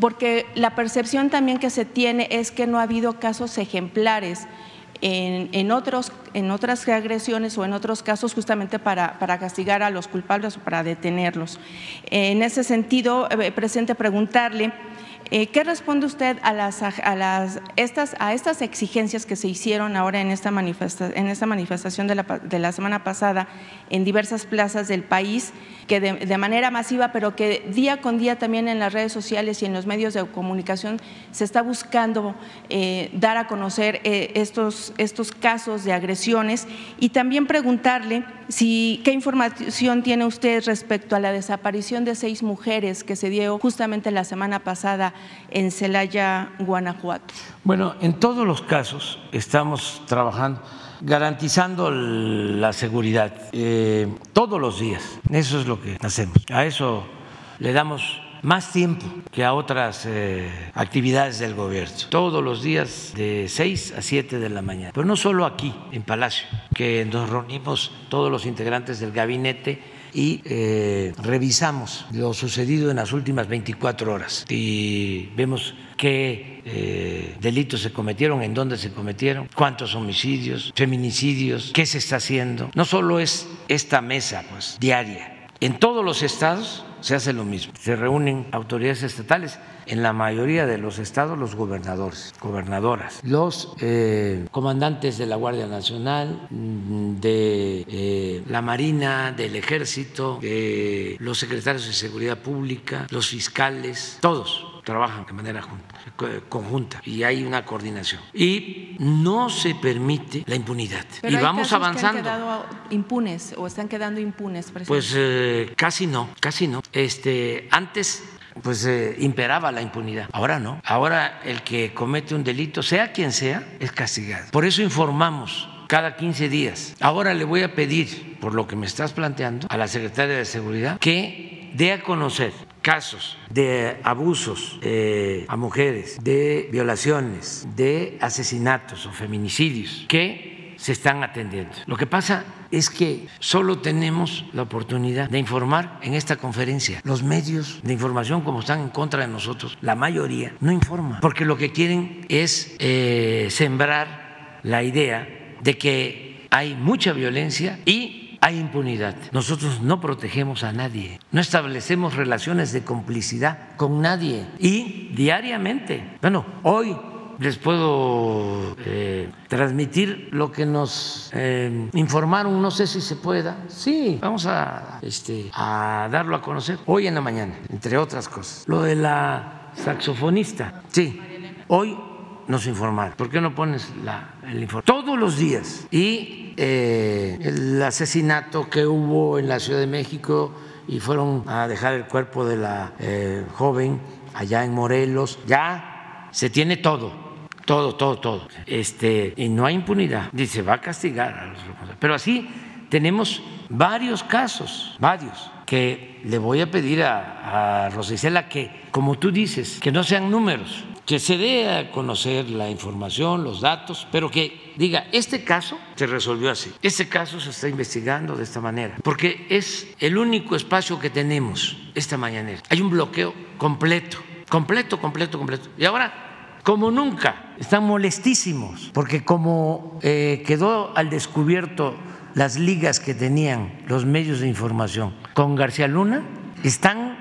porque la percepción también que se tiene es que no ha habido casos ejemplares en, otros, en otras agresiones o en otros casos justamente para, para, castigar a los culpables o para detenerlos. En ese sentido, eh, presente preguntarle Eh, ¿Qué responde usted a, las, a, estas, exigencias que se hicieron ahora en esta, manifesta, en esta manifestación de la, semana pasada en diversas plazas del país, que de, manera masiva, pero que día con día también en las redes sociales y en los medios de comunicación se está buscando eh, dar a conocer eh, estos, casos de agresiones? Y también preguntarle qué información tiene usted respecto a la desaparición de seis mujeres que se dio justamente la semana pasada en Celaya, Guanajuato? Bueno, en todos los casos estamos trabajando garantizando la seguridad eh, todos los días. Eso es lo que hacemos. A eso le damos más tiempo que a otras eh, actividades del gobierno. Todos los días de 6 a 7 de la mañana. Pero no solo aquí, en Palacio, que nos reunimos todos los integrantes del gabinete y eh, revisamos lo sucedido en las últimas 24 horas y vemos qué eh, delitos se cometieron, en dónde se cometieron, cuántos homicidios, feminicidios, qué se está haciendo. No solo es esta mesa pues diaria, en todos los estados se hace lo mismo. Se reúnen autoridades estatales, en la mayoría de los estados los gobernadores, gobernadoras, los eh, comandantes de la Guardia Nacional, mm, de eh, la Marina, del Ejército, de los secretarios de Seguridad Pública, los fiscales, todos trabajan de manera conjunta y hay una coordinación. Y no se permite la impunidad. Pero y vamos avanzando. Que han quedado impunes o están quedando impunes, presidente? Pues eh, casi no, casi no. Este, antes pues eh, imperaba la impunidad. Ahora no. Ahora el que comete un delito, sea quien sea, es castigado. Por eso informamos cada 15 días. Ahora le voy a pedir, por lo que me estás planteando, a la secretaria de Seguridad que dé a conocer casos de abusos eh, a mujeres, de violaciones, de asesinatos o feminicidios que se están atendiendo. Lo que pasa es que solo tenemos la oportunidad de informar en esta conferencia. Los medios de información, como están en contra de nosotros, la mayoría no informan, porque lo que quieren es eh, sembrar la idea de que hay mucha violencia y hay impunidad. Nosotros no protegemos a nadie, no establecemos relaciones de complicidad con nadie y diariamente, bueno, hoy les puedo eh, transmitir lo que nos eh, informaron, no sé si se pueda. Sí, vamos a, este, a darlo a conocer hoy en la mañana, entre otras cosas. Lo de la saxofonista, sí, hoy nos informaron. ¿Por qué no pones la, el informe? Todos los días. Y eh, el asesinato que hubo en la Ciudad de México y fueron a dejar el cuerpo de la eh, joven allá en Morelos, ya se tiene todo, todo, todo, todo. Este, y no hay impunidad. Dice, va a castigar a los responsables. Pero así tenemos varios casos, varios, que le voy a pedir a, a Rosa Isela que, como tú dices, que no sean números, que se dé a conocer la información, los datos, pero que diga, este caso se resolvió así, este caso se está investigando de esta manera, porque es el único espacio que tenemos esta mañanera. Hay un bloqueo completo, completo, completo, completo. Y ahora, como nunca, están molestísimos, porque como eh, quedó al descubierto las ligas que tenían los medios de información con García Luna, están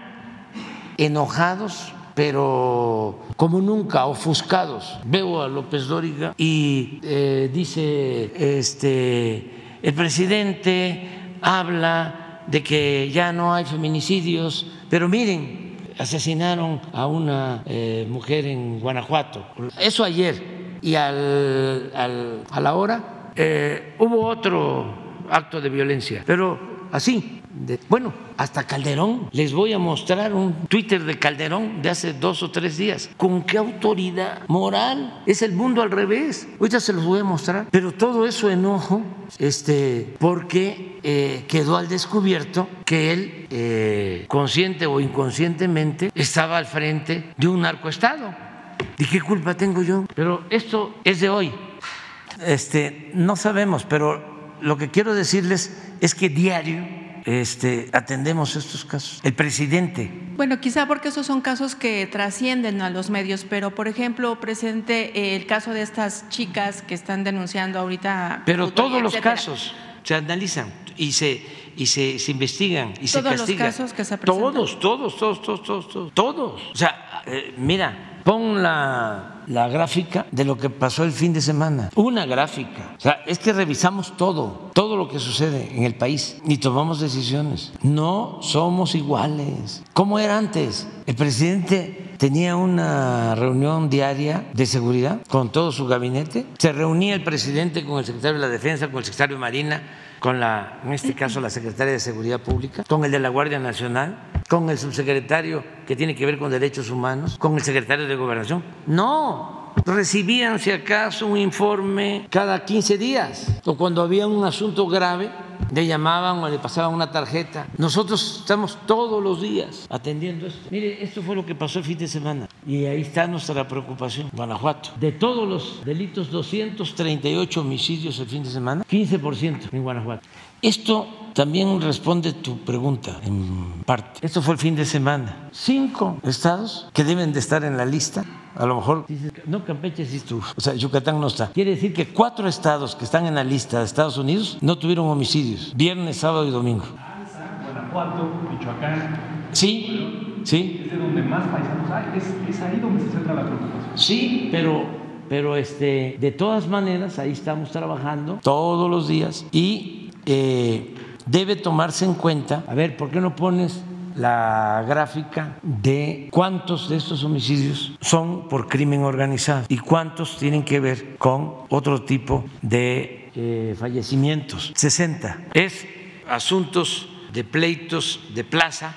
enojados pero como nunca, ofuscados. Veo a López Dóriga y eh, dice, este, el presidente habla de que ya no hay feminicidios, pero miren, asesinaron a una eh, mujer en Guanajuato. Eso ayer. Y al, al, a la hora eh, hubo otro acto de violencia, pero así, bueno, hasta Calderón. Les voy a mostrar un Twitter de Calderón de hace dos o tres días. ¿Con qué autoridad moral? Es el mundo al revés. Ahorita se los voy a mostrar. Pero todo eso enojo, este, porque eh, quedó al descubierto que él, eh, consciente o inconscientemente, estaba al frente de un narcoestado. ¿Y qué culpa tengo yo? Pero esto es de hoy. Este, no sabemos, pero lo que quiero decirles es que diario este, atendemos estos casos. El presidente. Bueno, quizá porque esos son casos que trascienden a los medios, pero por ejemplo, presidente, el caso de estas chicas que están denunciando ahorita. Pero todos los casos. se analizan y se y se, se investigan y se Todos castigan. los casos que se presentan. Todos, todos, todos, todos, todos, todos, todos. O sea, eh, mira, pon la, la gráfica de lo que pasó el fin de semana. Una gráfica. O sea, es que revisamos todo, todo lo que sucede en el país y tomamos decisiones. No somos iguales. ¿Cómo era antes? El presidente tenía una reunión diaria de seguridad con todo su gabinete. Se reunía el presidente con el secretario de la Defensa, con el secretario de Marina, con la, en este caso, la secretaria de Seguridad Pública, con el de la Guardia Nacional, con el subsecretario que tiene que ver con derechos humanos, con el secretario de Gobernación. No, recibían si acaso un informe cada 15 días o cuando había un asunto grave le llamaban o le pasaban una tarjeta. Nosotros estamos todos los días atendiendo esto. Mire, esto fue lo que pasó el fin de semana y ahí está nuestra preocupación. Guanajuato, de todos los delitos, 238 homicidios el fin de semana, 15% en Guanajuato. Esto también responde tu pregunta en parte. Esto fue el fin de semana. Cinco estados que deben de estar en la lista. A lo mejor dices, no, Campeche sí estuvo. O sea, Yucatán no está. Quiere decir que cuatro estados que están en la lista de Estados Unidos no tuvieron homicidios. Viernes, sábado y domingo. Guanajuato, Michoacán. Sí, sí. Es de donde más paisanos hay. Es, es ahí donde se centra la preocupación. Sí, pero, pero este, de todas maneras, ahí estamos trabajando todos los días y debe tomarse en cuenta, a ver, ¿por qué no pones la gráfica de cuántos de estos homicidios son por crimen organizado y cuántos tienen que ver con otro tipo de eh, fallecimientos? 60. Es asuntos de pleitos de plaza.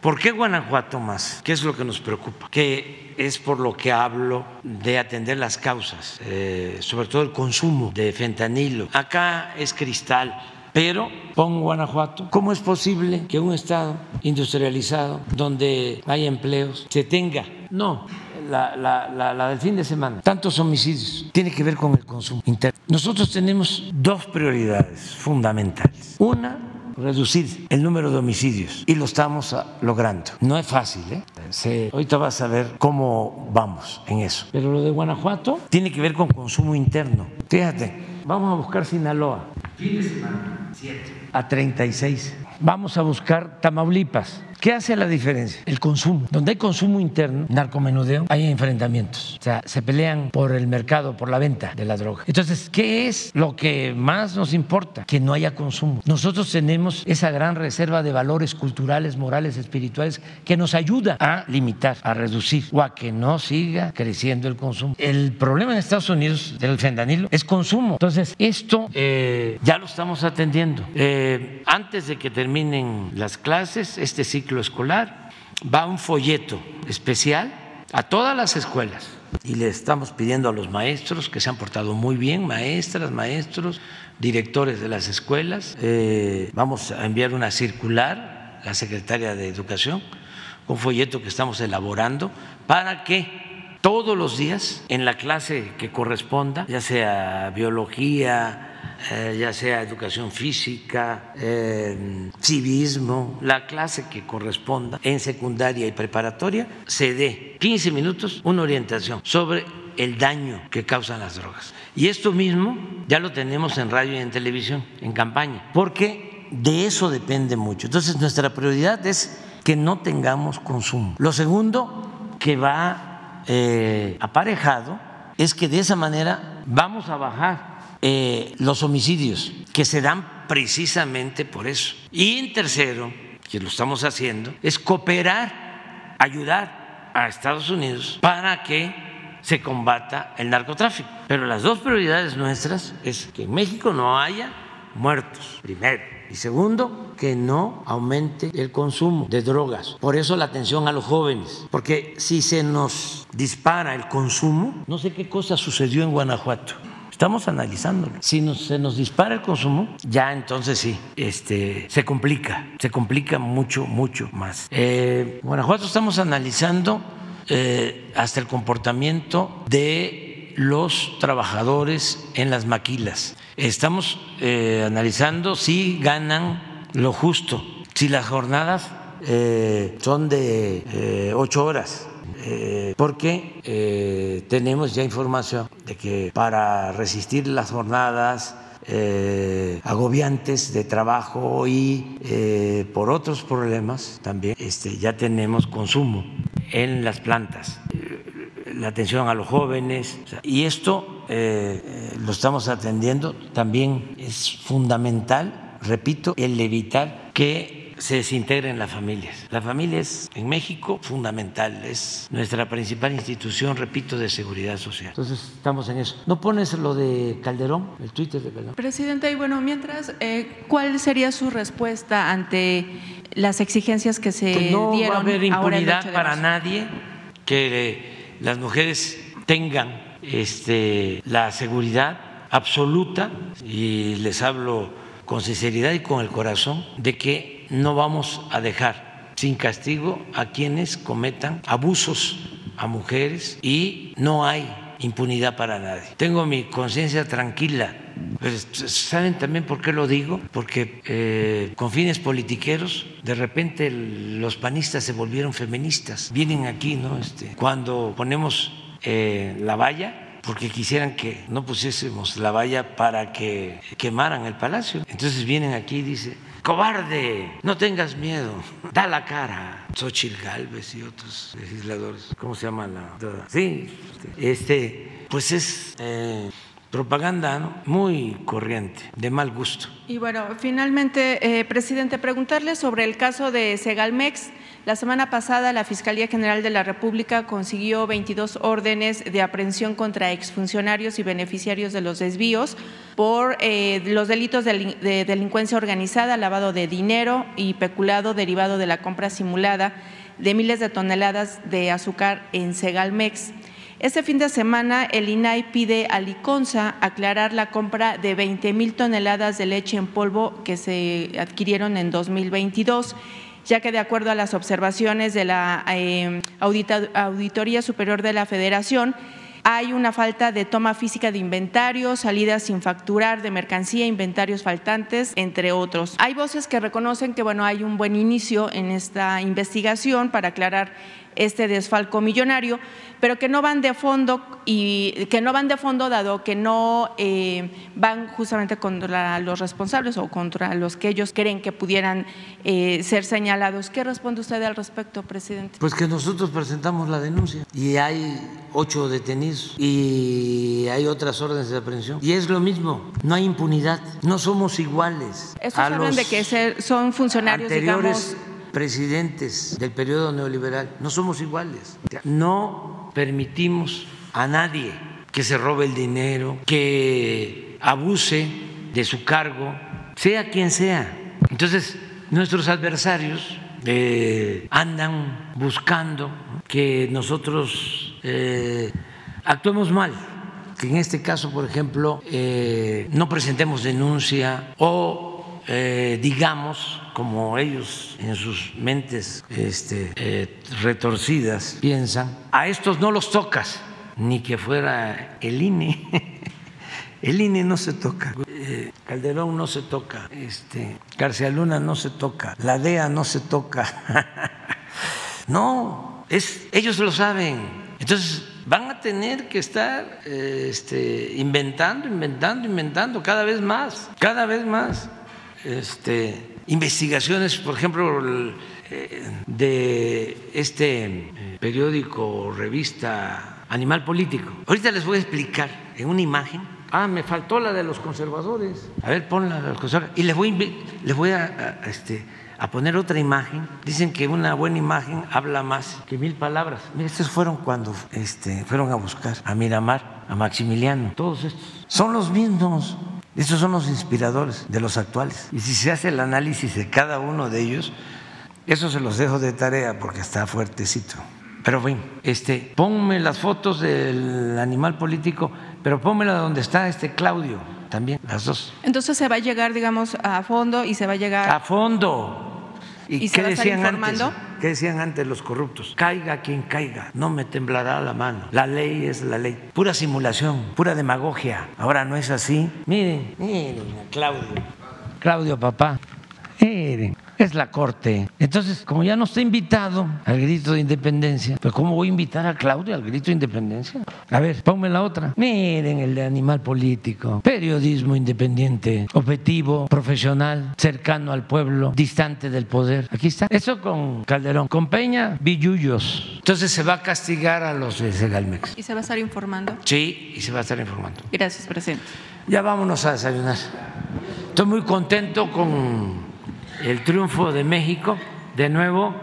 ¿Por qué Guanajuato más? ¿Qué es lo que nos preocupa? Que es por lo que hablo de atender las causas, eh, sobre todo el consumo de fentanilo. Acá es cristal, pero pon Guanajuato. ¿Cómo es posible que un estado industrializado, donde hay empleos, se tenga? No, la, la, la, la, del fin de semana, tantos homicidios, tiene que ver con el consumo interno. Nosotros tenemos dos prioridades fundamentales. Una, reducir el número de homicidios y lo estamos logrando. No es fácil, ¿eh? Se, ahorita vas a ver cómo vamos en eso. Pero lo de Guanajuato tiene que ver con consumo interno. Fíjate, vamos a buscar Sinaloa. Fin de semana, 7. A 36. Vamos a buscar Tamaulipas. ¿Qué hace la diferencia? El consumo. Donde hay consumo interno, narcomenudeo, hay enfrentamientos. O sea, se pelean por el mercado, por la venta de la droga. Entonces, ¿qué es lo que más nos importa? Que no haya consumo. Nosotros tenemos esa gran reserva de valores culturales, morales, espirituales que nos ayuda a limitar, a reducir o a que no siga creciendo el consumo. El problema en Estados Unidos del fentanilo es consumo. Entonces, esto eh, ya lo estamos atendiendo. Eh, antes de que terminen las clases, este ciclo escolar, va un folleto especial a todas las escuelas y le estamos pidiendo a los maestros que se han portado muy bien, maestras, maestros, directores de las escuelas. Eh, vamos a enviar una circular, la secretaria de Educación, un folleto que estamos elaborando para que todos los días en la clase que corresponda, ya sea biología, eh, ya sea educación física, eh, civismo, la clase que corresponda en secundaria y preparatoria, se dé 15 minutos una orientación sobre el daño que causan las drogas. Y esto mismo ya lo tenemos en radio y en televisión, en campaña, porque de eso depende mucho. Entonces nuestra prioridad es que no tengamos consumo. Lo segundo que va eh, aparejado es que de esa manera vamos a bajar eh, los homicidios, que se dan precisamente por eso. Y en tercero, que lo estamos haciendo, es cooperar, ayudar a Estados Unidos para que se combata el narcotráfico. Pero las dos prioridades nuestras es que en México no haya muertos, primero. Y segundo, que no aumente el consumo de drogas. Por eso la atención a los jóvenes. Porque si se nos dispara el consumo, no sé qué cosa sucedió en Guanajuato. Estamos analizándolo. Si nos, se nos dispara el consumo, ya entonces sí, este, se complica, se complica mucho, mucho más. Eh, Guanajuato estamos analizando eh, hasta el comportamiento de los trabajadores en las maquilas. Estamos eh, analizando si ganan lo justo, si las jornadas eh, son de ocho horas, eh, porque eh, tenemos ya información de que para resistir las jornadas eh, agobiantes de trabajo y por otros problemas también este, ya tenemos consumo en las plantas, la atención a los jóvenes y esto lo estamos atendiendo. También es fundamental, repito, el evitar que se desintegren las familias. La familia es en México fundamental, es nuestra principal institución, repito, de seguridad social. Entonces estamos en eso. ¿No pones lo de Calderón, el Twitter de Calderón? Presidente, y bueno, mientras, eh, ¿cuál sería su respuesta ante las exigencias que se que no dieron? va a haber impunidad para nadie, que las mujeres tengan este, la seguridad absoluta y les hablo con sinceridad y con el corazón de que no vamos a dejar sin castigo a quienes cometan abusos a mujeres y no hay impunidad para nadie. Tengo mi conciencia tranquila. Pues, ¿Saben también por qué lo digo? Porque eh, con fines politiqueros, de repente los panistas se volvieron feministas. Vienen aquí, ¿no? Este, cuando ponemos eh, la valla, porque quisieran que no pusiésemos la valla para que quemaran el palacio. Entonces vienen aquí y dicen, cobarde, no tengas miedo, da la cara. Xochitl Galvez y otros legisladores, ¿cómo se llama la? Sí, este, pues es eh, propaganda muy corriente, de mal gusto. Y bueno, finalmente, eh, presidente, preguntarle sobre el caso de Segalmex. La semana pasada, la Fiscalía General de la República consiguió 22 órdenes de aprehensión contra exfuncionarios y beneficiarios de los desvíos por eh, los delitos de, de delincuencia organizada, lavado de dinero y peculado derivado de la compra simulada de miles de toneladas de azúcar en Segalmex. Este fin de semana, el INAI pide a Liconza aclarar la compra de 20 mil toneladas de leche en polvo que se adquirieron en 2022 ya que de acuerdo a las observaciones de la eh, Auditoría Superior de la Federación, hay una falta de toma física de inventarios, salidas sin facturar de mercancía, inventarios faltantes, entre otros. Hay voces que reconocen que bueno, hay un buen inicio en esta investigación para aclarar este desfalco millonario, pero que no van de fondo y que no van de fondo dado que no eh, van justamente contra los responsables o contra los que ellos creen que pudieran eh, ser señalados. ¿Qué responde usted al respecto, presidente? Pues que nosotros presentamos la denuncia y hay ocho detenidos y hay otras órdenes de aprehensión y es lo mismo, no hay impunidad, no somos iguales. Estos hablan de que ser, son funcionarios, anteriores, digamos presidentes del periodo neoliberal, no somos iguales. No permitimos a nadie que se robe el dinero, que abuse de su cargo, sea quien sea. Entonces, nuestros adversarios eh, andan buscando que nosotros eh, actuemos mal que en este caso, por ejemplo, eh, no presentemos denuncia o digamos, como ellos en sus mentes este, eh, retorcidas piensan, a estos no los tocas, ni que fuera el INE. El INE no se toca, eh, Calderón no se toca, este, Luna no se toca, la DEA no se toca. No, es, ellos lo saben. Entonces van a tener que estar este, inventando, inventando, inventando cada vez más, cada vez más este, investigaciones, por ejemplo, de este eh, periódico o revista Animal Político. Ahorita les voy a explicar en una imagen. Ah, me faltó la de los conservadores. A ver, ponla de los conservadores. Y les voy, les voy a, a, este, a poner otra imagen. Dicen que una buena imagen habla más que mil palabras. Mira, estos fueron cuando este, fueron a buscar a Miramar, a Maximiliano. Todos estos son los mismos. Estos son los inspiradores de los actuales. Y si se hace el análisis de cada uno de ellos, eso se los dejo de tarea porque está fuertecito. Pero bueno, este, ponme las fotos del animal político, pero pónmela donde está este Claudio, también, las dos. Entonces se va a llegar, digamos, a fondo y se va a llegar. A fondo. ¿Y, ¿Y qué se decían va a estar informando? antes? ¿Qué decían antes los corruptos? Caiga quien caiga, no me temblará la mano. La ley es la ley. Pura simulación, pura demagogia. Ahora no es así. Miren, miren a Claudio. Claudio, papá. Es la Corte. Entonces, como ya no está invitado al grito de independencia, pues ¿cómo voy a invitar a Claudio al grito de independencia? A ver, ponme la otra. Miren el de animal político. Periodismo independiente, objetivo, profesional, cercano al pueblo, distante del poder. Aquí está. Eso con Calderón. Con Peña, billullos. Entonces se va a castigar a los de Segalmex. ¿Y se va a estar informando? Sí, y se va a estar informando. Gracias, presidente. Ya vámonos a desayunar. Estoy muy contento con el triunfo de México. De nuevo,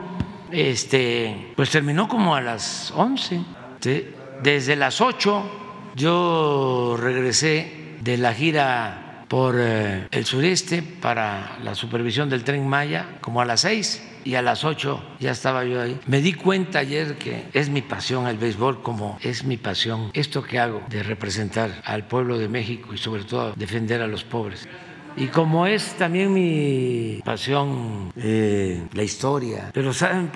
este, pues terminó como a las 11. ¿sí? Desde las 8 yo regresé de la gira por eh, el sureste para la supervisión del tren Maya como a las 6 y a las 8 ya estaba yo ahí. Me di cuenta ayer que es mi pasión el béisbol como es mi pasión esto que hago de representar al pueblo de México y sobre todo defender a los pobres. Y como es también mi pasión eh, la historia, pero ¿saben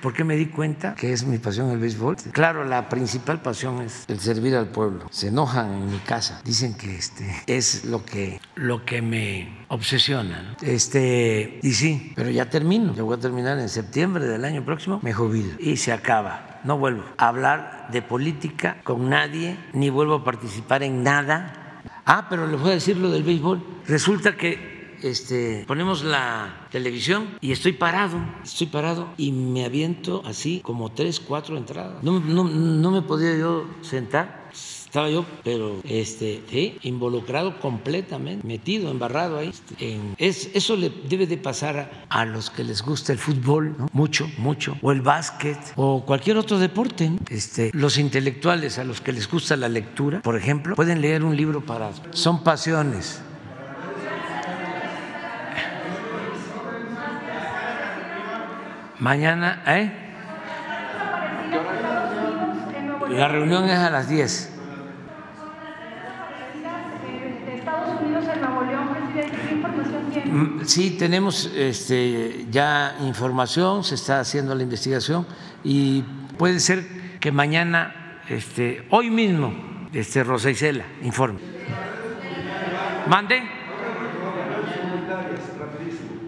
por qué me di cuenta que es mi pasión el béisbol? Claro, la principal pasión es el servir al pueblo. Se enojan en mi casa, dicen que este es lo que lo que me obsesiona. ¿no? Este y sí, pero ya termino. Yo voy a terminar en septiembre del año próximo. Me jubilo y se acaba. No vuelvo a hablar de política con nadie, ni vuelvo a participar en nada Ah, pero les voy a decir lo del béisbol. Resulta que este, ponemos la televisión y estoy parado, estoy parado y me aviento así como tres, cuatro entradas. No, no, no me podía yo sentar. Estaba yo, pero este, ¿sí? involucrado completamente, metido, embarrado ahí. En, es, eso le debe de pasar a, a, los que les gusta el fútbol, ¿no? mucho, mucho, o el básquet, o cualquier otro deporte. ¿no? Este, los intelectuales a los que les gusta la lectura, por ejemplo, pueden leer un libro para... Son pasiones. Mañana, ¿eh? La reunión es a las 10. Sí, tenemos este, ya información, se está haciendo la investigación y puede ser que mañana, este, hoy mismo, este, Rosa Isela informe. ¿Mande?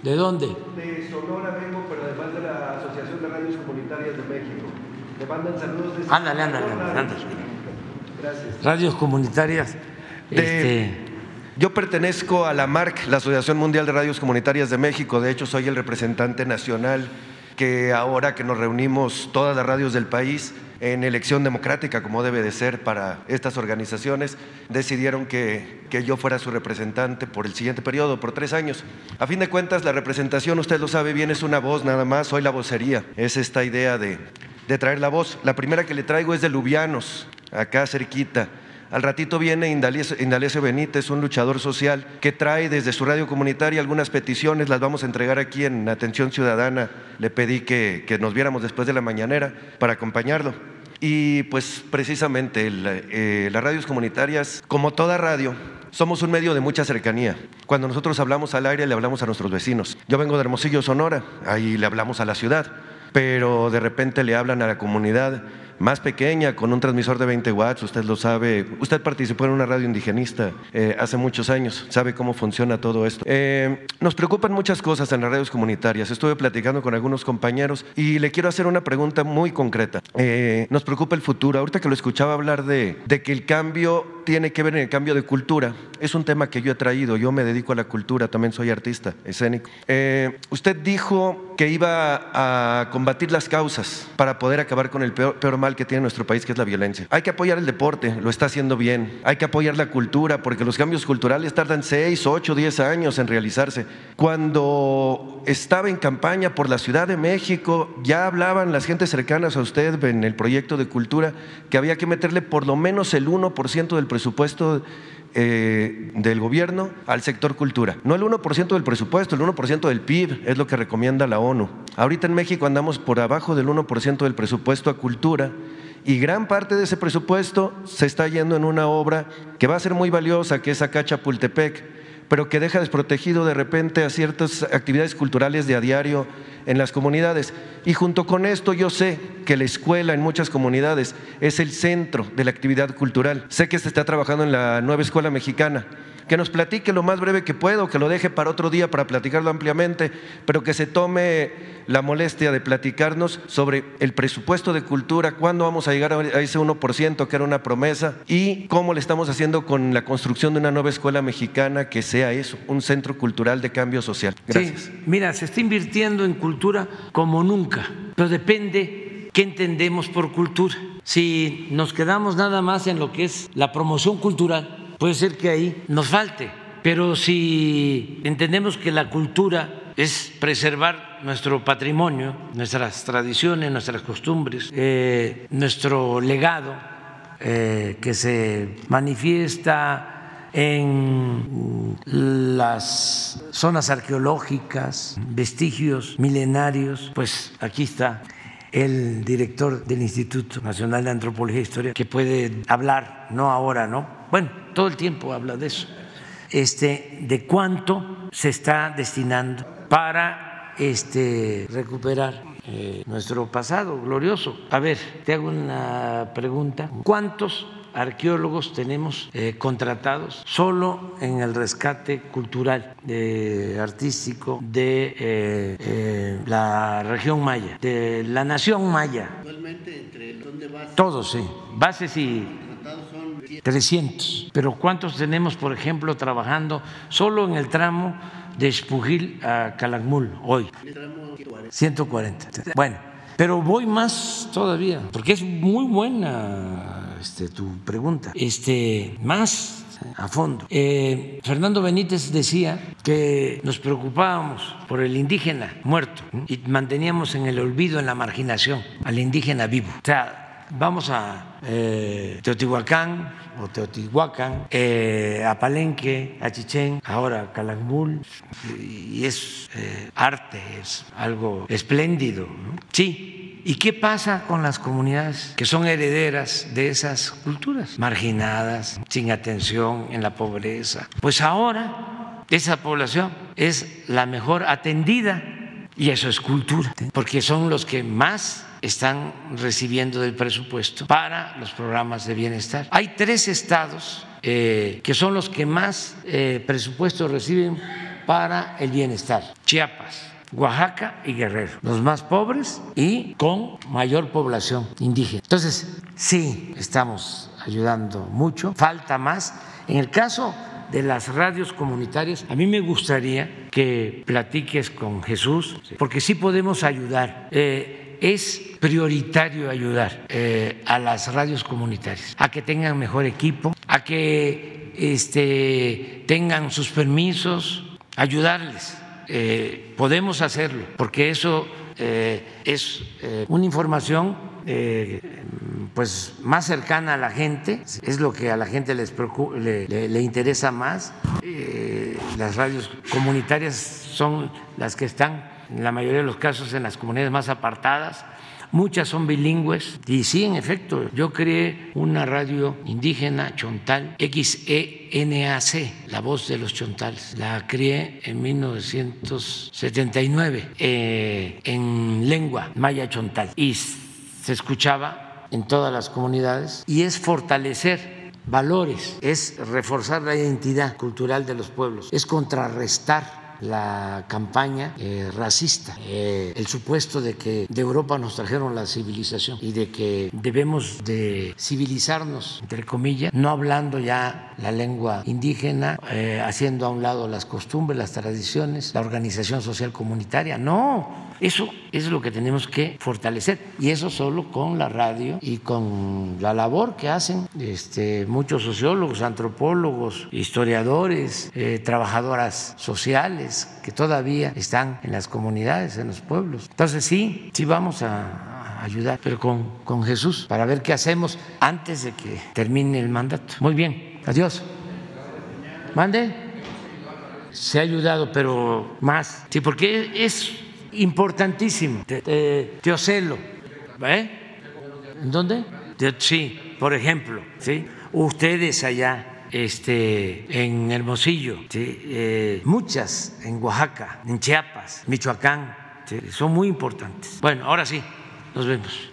¿De dónde? De Sonora vengo, pero además de la Asociación de Radios Comunitarias de México. Le mandan saludos desde Ándale, ándale, ándale. Gracias. Radios comunitarias. De- Este, Yo pertenezco a la MARC, la Asociación Mundial de Radios Comunitarias de México. De hecho, soy el representante nacional que ahora que nos reunimos todas las radios del país en elección democrática, como debe de ser para estas organizaciones, decidieron que, que yo fuera su representante por el siguiente periodo, por tres años. A fin de cuentas, la representación, usted lo sabe bien, es una voz nada más, soy la vocería. Es esta idea de, de traer la voz. La primera que le traigo es de Lubianos, acá cerquita. Al ratito viene Indalecio Benítez, un luchador social que trae desde su radio comunitaria algunas peticiones, las vamos a entregar aquí en Atención Ciudadana. Le pedí que, que nos viéramos después de la mañanera para acompañarlo. Y pues precisamente eh, las radios comunitarias, como toda radio, somos un medio de mucha cercanía. Cuando nosotros hablamos al aire, le hablamos a nuestros vecinos. Yo vengo de Hermosillo, Sonora, ahí le hablamos a la ciudad, pero de repente le hablan a la comunidad más pequeña, con un transmisor de 20 watts, usted lo sabe. Usted participó en una radio indigenista eh, hace muchos años, sabe cómo funciona todo esto. Eh, nos preocupan muchas cosas en las radios comunitarias. Estuve platicando con algunos compañeros y le quiero hacer una pregunta muy concreta. Eh, nos preocupa el futuro. Ahorita que lo escuchaba hablar de, de que el cambio tiene que ver en el cambio de cultura, es un tema que yo he traído. Yo me dedico a la cultura, también soy artista escénico. Usted dijo que iba a combatir las causas para poder acabar con el peor, peor mal que tiene nuestro país, que es la violencia. Hay que apoyar el deporte, lo está haciendo bien. Hay que apoyar la cultura, porque los cambios culturales tardan 6, 8, 10 años en realizarse. Cuando estaba en campaña por la Ciudad de México, ya hablaban las gentes cercanas a usted en el proyecto de cultura que había que meterle por lo menos el 1% del presupuesto eh, del gobierno al sector cultura. No el 1% del presupuesto, el 1% del PIB es lo que recomienda la ONU. Ahorita en México andamos por abajo del 1% del presupuesto a cultura y gran parte de ese presupuesto se está yendo en una obra que va a ser muy valiosa, que es acá Chapultepec, pero que deja desprotegido de repente a ciertas actividades culturales de a diario en las comunidades. Y junto con esto yo sé que la escuela en muchas comunidades es el centro de la actividad cultural. Sé que se está trabajando en la nueva escuela mexicana que nos platique lo más breve que puedo, que lo deje para otro día para platicarlo ampliamente, pero que se tome la molestia de platicarnos sobre el presupuesto de cultura, cuándo vamos a llegar a ese 1% que era una promesa y cómo le estamos haciendo con la construcción de una nueva escuela mexicana que sea eso, un centro cultural de cambio social. Gracias. Sí, mira, se está invirtiendo en cultura como nunca, pero depende qué entendemos por cultura. Si nos quedamos nada más en lo que es la promoción cultural, puede ser que ahí nos falte, pero si entendemos que la cultura es preservar nuestro patrimonio, nuestras tradiciones, nuestras costumbres, eh, nuestro legado eh, que se manifiesta en las zonas arqueológicas, vestigios milenarios, pues aquí está el director del Instituto Nacional de Antropología e Historia, que puede hablar, no ahora, ¿no? Bueno, todo el tiempo habla de eso, este, de cuánto se está destinando para este, recuperar eh, nuestro pasado glorioso. A ver, te hago una pregunta. ¿Cuántos arqueólogos tenemos eh, contratados solo en el rescate cultural, artístico de eh, la región maya, de la nación maya? Entre, Todos, sí. Bases y 300. Pero ¿cuántos tenemos, por ejemplo, trabajando solo en el tramo de Espujil a Calakmul hoy? 140. Bueno, pero voy más todavía, porque es muy buena este, tu pregunta. Este, más a fondo. Eh, Fernando Benítez decía que nos preocupábamos por el indígena muerto y manteníamos en el olvido, en la marginación, al indígena vivo. O sea, vamos a eh, Teotihuacán, o Teotihuacán, eh, a Palenque, a Chichén, ahora a Calakmul, y es eh, arte, es algo espléndido. Sí, ¿Y qué pasa con las comunidades que son herederas de esas culturas? Marginadas, sin atención, en la pobreza. Pues ahora esa población es la mejor atendida y eso es cultura, porque son los que más están recibiendo del presupuesto para los programas de bienestar. Hay tres estados eh, que son los que más eh, presupuesto reciben para el bienestar. Chiapas, Oaxaca y Guerrero, los más pobres y con mayor población indígena. Entonces, sí, estamos ayudando mucho, falta más. En el caso de las radios comunitarias, a mí me gustaría que platiques con Jesús, porque sí podemos ayudar. Eh, es prioritario ayudar eh, a las radios comunitarias a que tengan mejor equipo, a que este, tengan sus permisos, ayudarles. Eh, podemos hacerlo, porque eso eh, es una información pues más cercana a la gente, es lo que a la gente les le, le, interesa más. las radios comunitarias son las que están en la mayoría de los casos en las comunidades más apartadas, muchas son bilingües. Y sí, en efecto, yo creé una radio indígena chontal XENAC, la voz de los chontales. La creé en 1979 eh, en lengua maya chontal. Y se escuchaba en todas las comunidades. Y es fortalecer valores, es reforzar la identidad cultural de los pueblos, es contrarrestar la campaña eh, racista, eh, el supuesto de que de Europa nos trajeron la civilización y de que debemos de civilizarnos, entre comillas, no hablando ya la lengua indígena, eh, haciendo a un lado las costumbres, las tradiciones, la organización social comunitaria. No, eso es lo que tenemos que fortalecer y eso solo con la radio y con la labor que hacen este, muchos sociólogos, antropólogos, historiadores, trabajadoras sociales que todavía están en las comunidades, en los pueblos. Entonces sí, sí vamos a ayudar, pero con, con Jesús, para ver qué hacemos antes de que termine el mandato. Muy bien, adiós. Mande. Se ha ayudado, pero más. Sí, porque es importantísimo. Teocelo. ¿Eh? ¿En dónde? Sí, por ejemplo, ¿sí? Ustedes allá este, en Hermosillo, ¿sí? Eh, muchas en Oaxaca, en Chiapas, Michoacán, son muy importantes. Bueno, ahora sí, nos vemos.